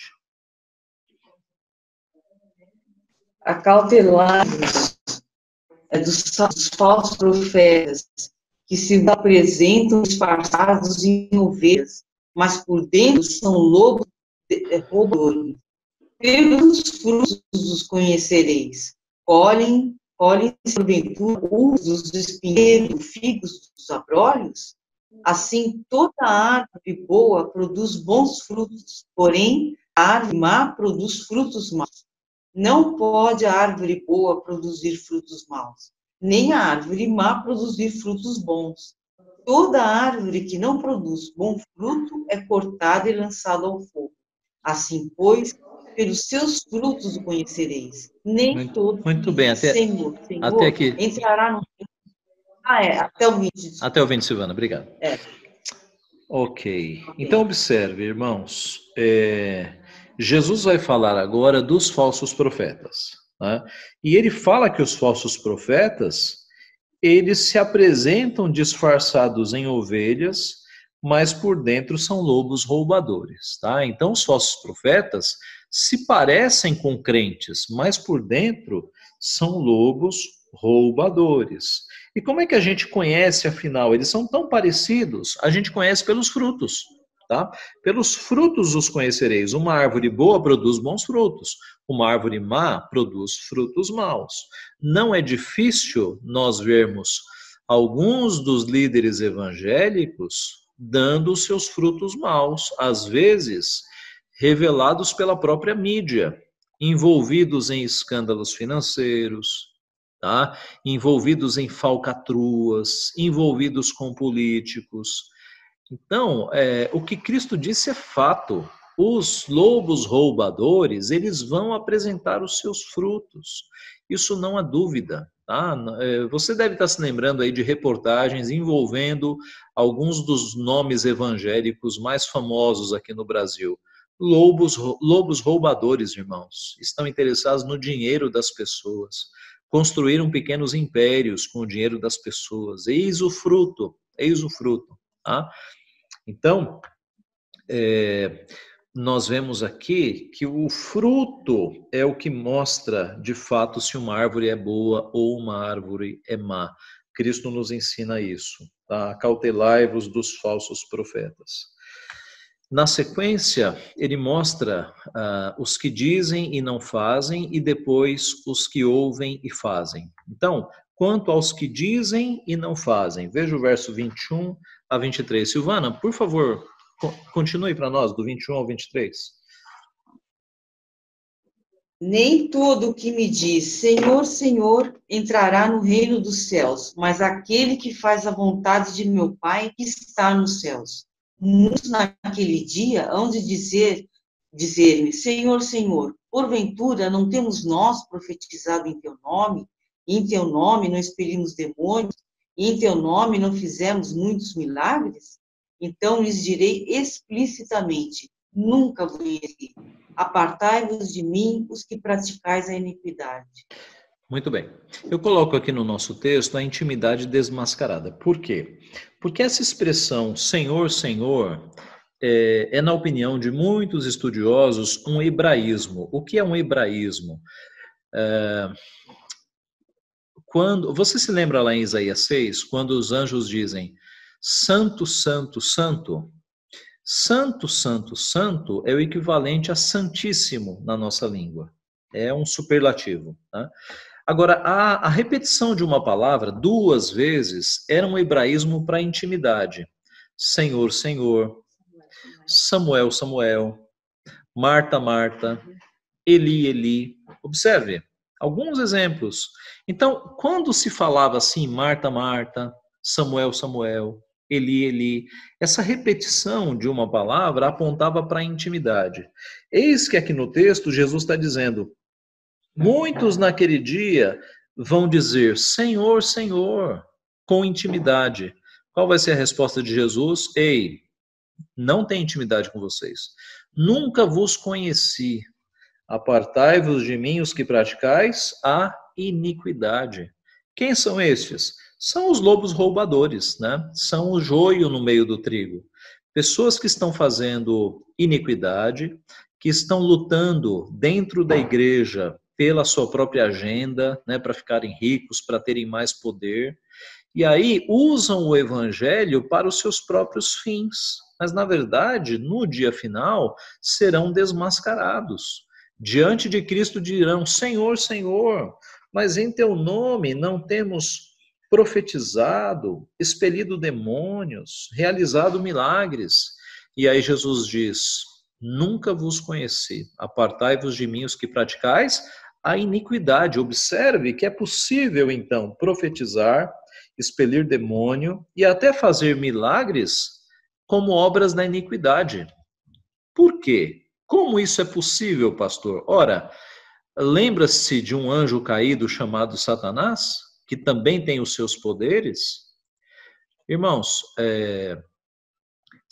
[SPEAKER 10] Acautelados é dos, falsos profetas que se apresentam disfarçados em ovelhas, mas por dentro são lobos é, roubadores. Pelos frutos os conhecereis. Colhem, colhem porventura os dos espinheiros, figos dos abrolhos? Assim, toda árvore boa produz bons frutos, porém, a árvore má produz frutos maus. Não pode a árvore boa produzir frutos maus, nem a árvore má produzir frutos bons. Toda árvore que não produz bom fruto é cortada e lançada ao fogo. Assim, pois, pelos seus frutos o conhecereis. Nem
[SPEAKER 1] muito,
[SPEAKER 10] todo
[SPEAKER 1] muito bem, até,
[SPEAKER 10] Senhor, Senhor
[SPEAKER 1] até aqui.
[SPEAKER 10] entrará no ah, é, até o 20.
[SPEAKER 1] Até o 20, Silvana, obrigado.
[SPEAKER 10] É.
[SPEAKER 1] Ok. Então, observe, irmãos. É, Jesus vai falar agora dos falsos profetas. Né? E ele fala que os falsos profetas, eles se apresentam disfarçados em ovelhas, mas por dentro são lobos roubadores. Tá? Então, os falsos profetas se parecem com crentes, mas por dentro são lobos roubadores. E como é que a gente conhece, afinal? Eles são tão parecidos, a gente conhece pelos frutos. Tá? Pelos frutos os conhecereis. Uma árvore boa produz bons frutos, uma árvore má produz frutos maus. Não é difícil nós vermos alguns dos líderes evangélicos dando seus frutos maus, às vezes revelados pela própria mídia, envolvidos em escândalos financeiros, tá? envolvidos em falcatruas, envolvidos com políticos. Então, é, o que Cristo disse é fato. Os lobos roubadores, eles vão apresentar os seus frutos. Isso não há dúvida. Tá? É, você deve estar se lembrando aí de reportagens envolvendo alguns dos nomes evangélicos mais famosos aqui no Brasil. Lobos, lobos roubadores, irmãos, estão interessados no dinheiro das pessoas construíram pequenos impérios com o dinheiro das pessoas. Eis o fruto, eis o fruto. Tá? Então, é, nós vemos aqui que o fruto é o que mostra de fato se uma árvore é boa ou uma árvore é má. Cristo nos ensina isso. Tá? Cautelai-vos dos falsos profetas. Na sequência, ele mostra uh, os que dizem e não fazem, e depois os que ouvem e fazem. Então, quanto aos que dizem e não fazem, veja o verso 21 a 23. Silvana, por favor, continue para nós, do 21 ao 23.
[SPEAKER 10] Nem todo o que me diz Senhor, Senhor entrará no reino dos céus, mas aquele que faz a vontade de meu Pai que está nos céus muitos naquele dia hão de dizer, dizer-me, Senhor, Senhor, porventura não temos nós profetizado em teu nome, em teu nome não expelimos demônios, em teu nome não fizemos muitos milagres? Então lhes direi explicitamente, nunca vos conheci. Apartai-vos de mim os que praticais a iniquidade.
[SPEAKER 1] Muito bem. Eu coloco aqui no nosso texto a intimidade desmascarada. Por quê? Porque essa expressão Senhor, Senhor é, é, na opinião de muitos estudiosos, um hebraísmo. O que é um hebraísmo? É, quando Você se lembra lá em Isaías 6, quando os anjos dizem Santo, Santo, Santo? Santo, Santo, Santo é o equivalente a Santíssimo na nossa língua. É um superlativo. Tá? Agora, a, a repetição de uma palavra duas vezes era um hebraísmo para intimidade. Senhor, Senhor, Samuel, Samuel, Marta, Marta, Eli, Eli. Observe alguns exemplos. Então, quando se falava assim, Marta, Marta, Samuel, Samuel, Eli, Eli, essa repetição de uma palavra apontava para a intimidade. Eis que aqui no texto Jesus está dizendo: Muitos naquele dia vão dizer: Senhor, Senhor, com intimidade. Qual vai ser a resposta de Jesus? Ei, não tem intimidade com vocês. Nunca vos conheci. Apartai-vos de mim os que praticais a iniquidade. Quem são estes? São os lobos roubadores, né? São o joio no meio do trigo. Pessoas que estão fazendo iniquidade, que estão lutando dentro da igreja pela sua própria agenda, né, para ficarem ricos, para terem mais poder. E aí usam o evangelho para os seus próprios fins. Mas, na verdade, no dia final, serão desmascarados. Diante de Cristo dirão: Senhor, Senhor, mas em teu nome não temos profetizado, expelido demônios, realizado milagres. E aí Jesus diz: Nunca vos conheci. Apartai-vos de mim os que praticais a iniquidade. Observe que é possível, então, profetizar, expelir demônio e até fazer milagres como obras da iniquidade. Por quê? Como isso é possível, pastor? Ora, lembra-se de um anjo caído chamado Satanás, que também tem os seus poderes? Irmãos, é...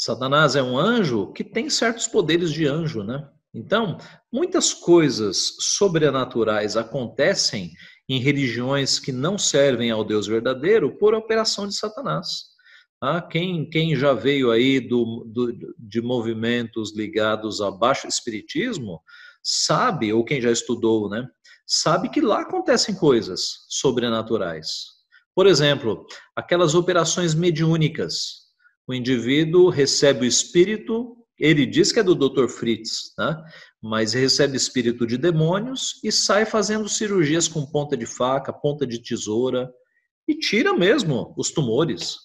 [SPEAKER 1] Satanás é um anjo que tem certos poderes de anjo, né? Então, muitas coisas sobrenaturais acontecem em religiões que não servem ao Deus verdadeiro por operação de Satanás. Ah, quem, quem já veio aí do, do, de movimentos ligados a baixo espiritismo sabe, ou quem já estudou, né, sabe que lá acontecem coisas sobrenaturais. Por exemplo, aquelas operações mediúnicas. O indivíduo recebe o espírito ele diz que é do Dr. Fritz, né? mas recebe espírito de demônios e sai fazendo cirurgias com ponta de faca, ponta de tesoura e tira mesmo os tumores,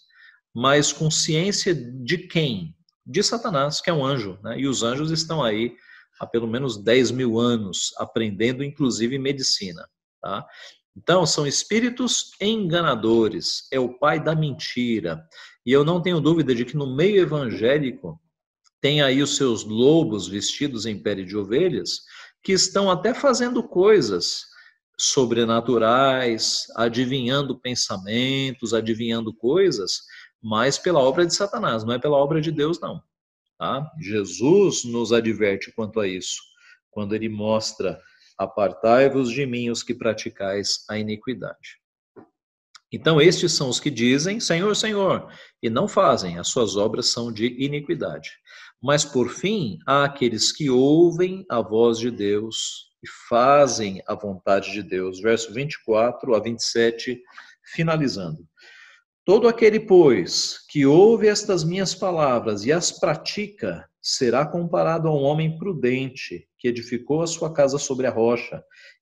[SPEAKER 1] mas com ciência de quem? De Satanás, que é um anjo, né? e os anjos estão aí há pelo menos 10 mil anos aprendendo, inclusive, medicina. Tá? Então, são espíritos enganadores, é o pai da mentira. E eu não tenho dúvida de que no meio evangélico tem aí os seus lobos vestidos em pele de ovelhas, que estão até fazendo coisas sobrenaturais, adivinhando pensamentos, adivinhando coisas, mas pela obra de Satanás, não é pela obra de Deus, não. Tá? Jesus nos adverte quanto a isso, quando ele mostra: apartai-vos de mim os que praticais a iniquidade. Então, estes são os que dizem Senhor, Senhor, e não fazem, as suas obras são de iniquidade. Mas, por fim, há aqueles que ouvem a voz de Deus e fazem a vontade de Deus. Verso 24 a 27, finalizando. Todo aquele, pois, que ouve estas minhas palavras e as pratica, será comparado a um homem prudente que edificou a sua casa sobre a rocha.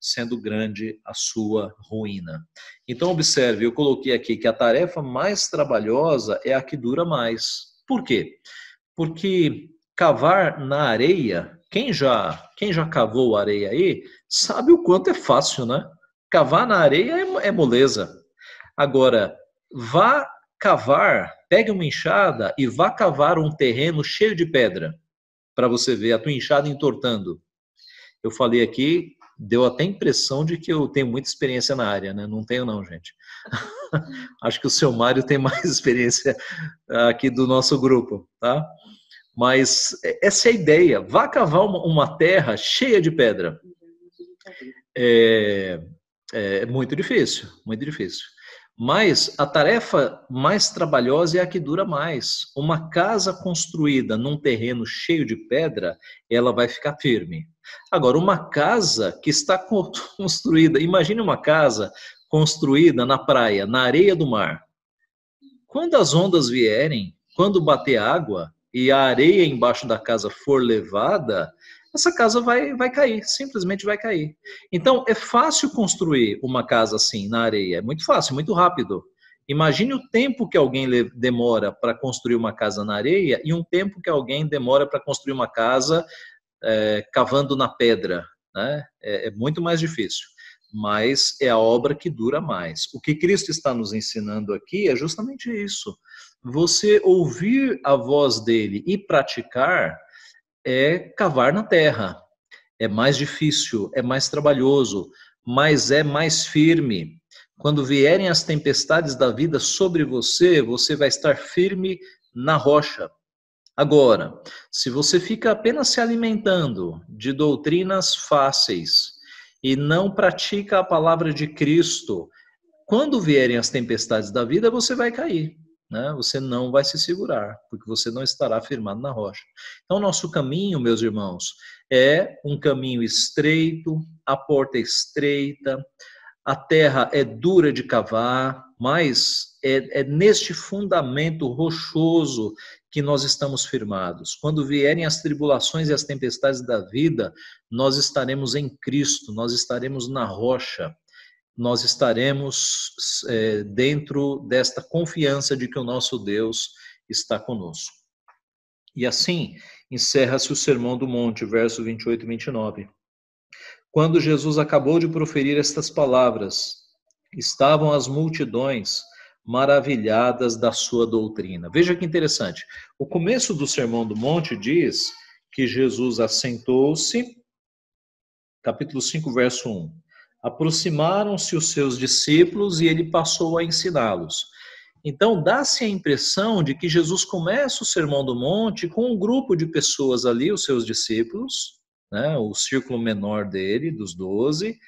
[SPEAKER 1] sendo grande a sua ruína. Então, observe, eu coloquei aqui que a tarefa mais trabalhosa é a que dura mais. Por quê? Porque cavar na areia, quem já, quem já cavou areia aí, sabe o quanto é fácil, né? Cavar na areia é, é moleza. Agora, vá cavar, pegue uma enxada e vá cavar um terreno cheio de pedra, para você ver a tua enxada entortando. Eu falei aqui, deu até a impressão de que eu tenho muita experiência na área, né? Não tenho não, gente. Acho que o seu Mário tem mais experiência aqui do nosso grupo, tá? Mas essa é a ideia. Vá cavar uma, uma terra cheia de pedra. É, é muito difícil, muito difícil. Mas a tarefa mais trabalhosa é a que dura mais. Uma casa construída num terreno cheio de pedra, ela vai ficar firme. Agora, uma casa que está construída, imagine uma casa construída na praia, na areia do mar. Quando as ondas vierem, quando bater água e a areia embaixo da casa for levada, essa casa vai, vai cair, simplesmente vai cair. Então, é fácil construir uma casa assim, na areia, é muito fácil, muito rápido. Imagine o tempo que alguém demora para construir uma casa na areia e um tempo que alguém demora para construir uma casa é, cavando na pedra. Né? É, é muito mais difícil, mas é a obra que dura mais. O que Cristo está nos ensinando aqui é justamente isso. Você ouvir a voz dele e praticar é cavar na terra. É mais difícil, é mais trabalhoso, mas é mais firme. Quando vierem as tempestades da vida sobre você, você vai estar firme na rocha. Agora, se você fica apenas se alimentando de doutrinas fáceis e não pratica a palavra de Cristo, quando vierem as tempestades da vida, você vai cair né, você não vai se segurar, porque você não estará firmado na rocha. Então, nosso caminho, meus irmãos, é um caminho estreito, a porta é estreita, a terra é dura de cavar, mas é, é neste fundamento rochoso que nós estamos firmados. Quando vierem as tribulações e as tempestades da vida, nós estaremos em Cristo, nós estaremos na rocha nós estaremos é, dentro desta confiança de que o nosso Deus está conosco. E assim encerra-se o Sermão do Monte, verso 28 e 29. Quando Jesus acabou de proferir estas palavras, estavam as multidões maravilhadas da sua doutrina. Veja que interessante. O começo do Sermão do Monte diz que Jesus assentou-se, capítulo 5, verso 1 Aproximaram-se os seus discípulos e ele passou a ensiná-los. Então, dá-se a impressão de que Jesus começa o Sermão do Monte com um grupo de pessoas ali, os seus discípulos, né, o círculo menor dele, dos doze.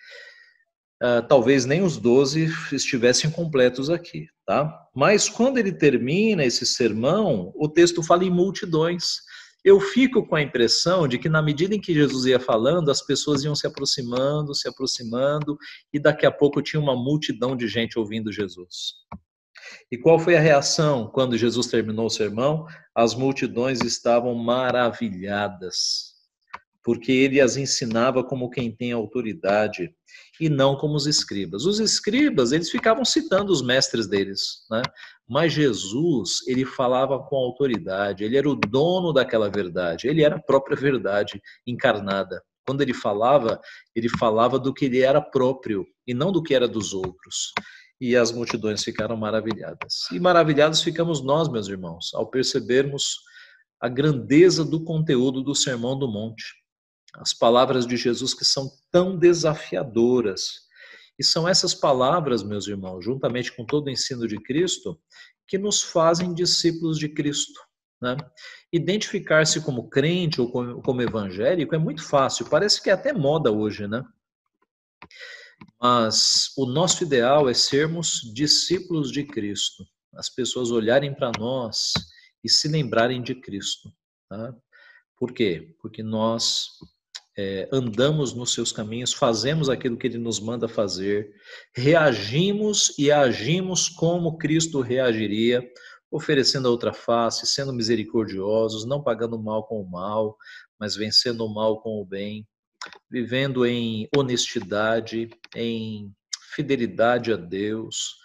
[SPEAKER 1] Uh, talvez nem os doze estivessem completos aqui, tá? Mas quando ele termina esse sermão, o texto fala em multidões eu fico com a impressão de que, na medida em que Jesus ia falando, as pessoas iam se aproximando, se aproximando, e daqui a pouco tinha uma multidão de gente ouvindo Jesus. E qual foi a reação quando Jesus terminou o sermão? As multidões estavam maravilhadas, porque ele as ensinava como quem tem autoridade e não como os escribas. Os escribas, eles ficavam citando os mestres deles, né? Mas Jesus, ele falava com autoridade, ele era o dono daquela verdade, ele era a própria verdade encarnada. Quando ele falava, ele falava do que ele era próprio e não do que era dos outros. E as multidões ficaram maravilhadas. E maravilhados ficamos nós, meus irmãos, ao percebermos a grandeza do conteúdo do Sermão do Monte. As palavras de Jesus que são tão desafiadoras, e são essas palavras, meus irmãos, juntamente com todo o ensino de Cristo, que nos fazem discípulos de Cristo. Né? Identificar-se como crente ou como evangélico é muito fácil, parece que é até moda hoje, né? Mas o nosso ideal é sermos discípulos de Cristo, as pessoas olharem para nós e se lembrarem de Cristo. Tá? Por quê? Porque nós é, andamos nos seus caminhos, fazemos aquilo que ele nos manda fazer, reagimos e agimos como Cristo reagiria, oferecendo a outra face, sendo misericordiosos, não pagando mal com o mal, mas vencendo o mal com o bem, vivendo em honestidade, em fidelidade a Deus,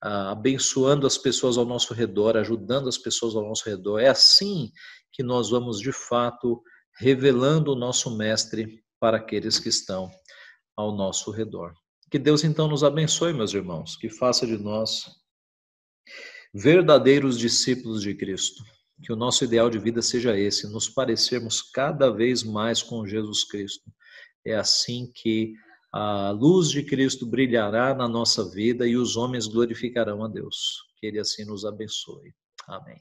[SPEAKER 1] abençoando as pessoas ao nosso redor, ajudando as pessoas ao nosso redor. É assim que nós vamos de fato revelando o nosso Mestre para aqueles que estão ao nosso redor. Que Deus então nos abençoe, meus irmãos, que faça de nós verdadeiros discípulos de Cristo. Que o nosso ideal de vida seja esse, nos parecermos cada vez mais com Jesus Cristo. É assim que a luz de Cristo brilhará na nossa vida e os homens glorificarão a Deus. Que Ele assim nos abençoe. Amém.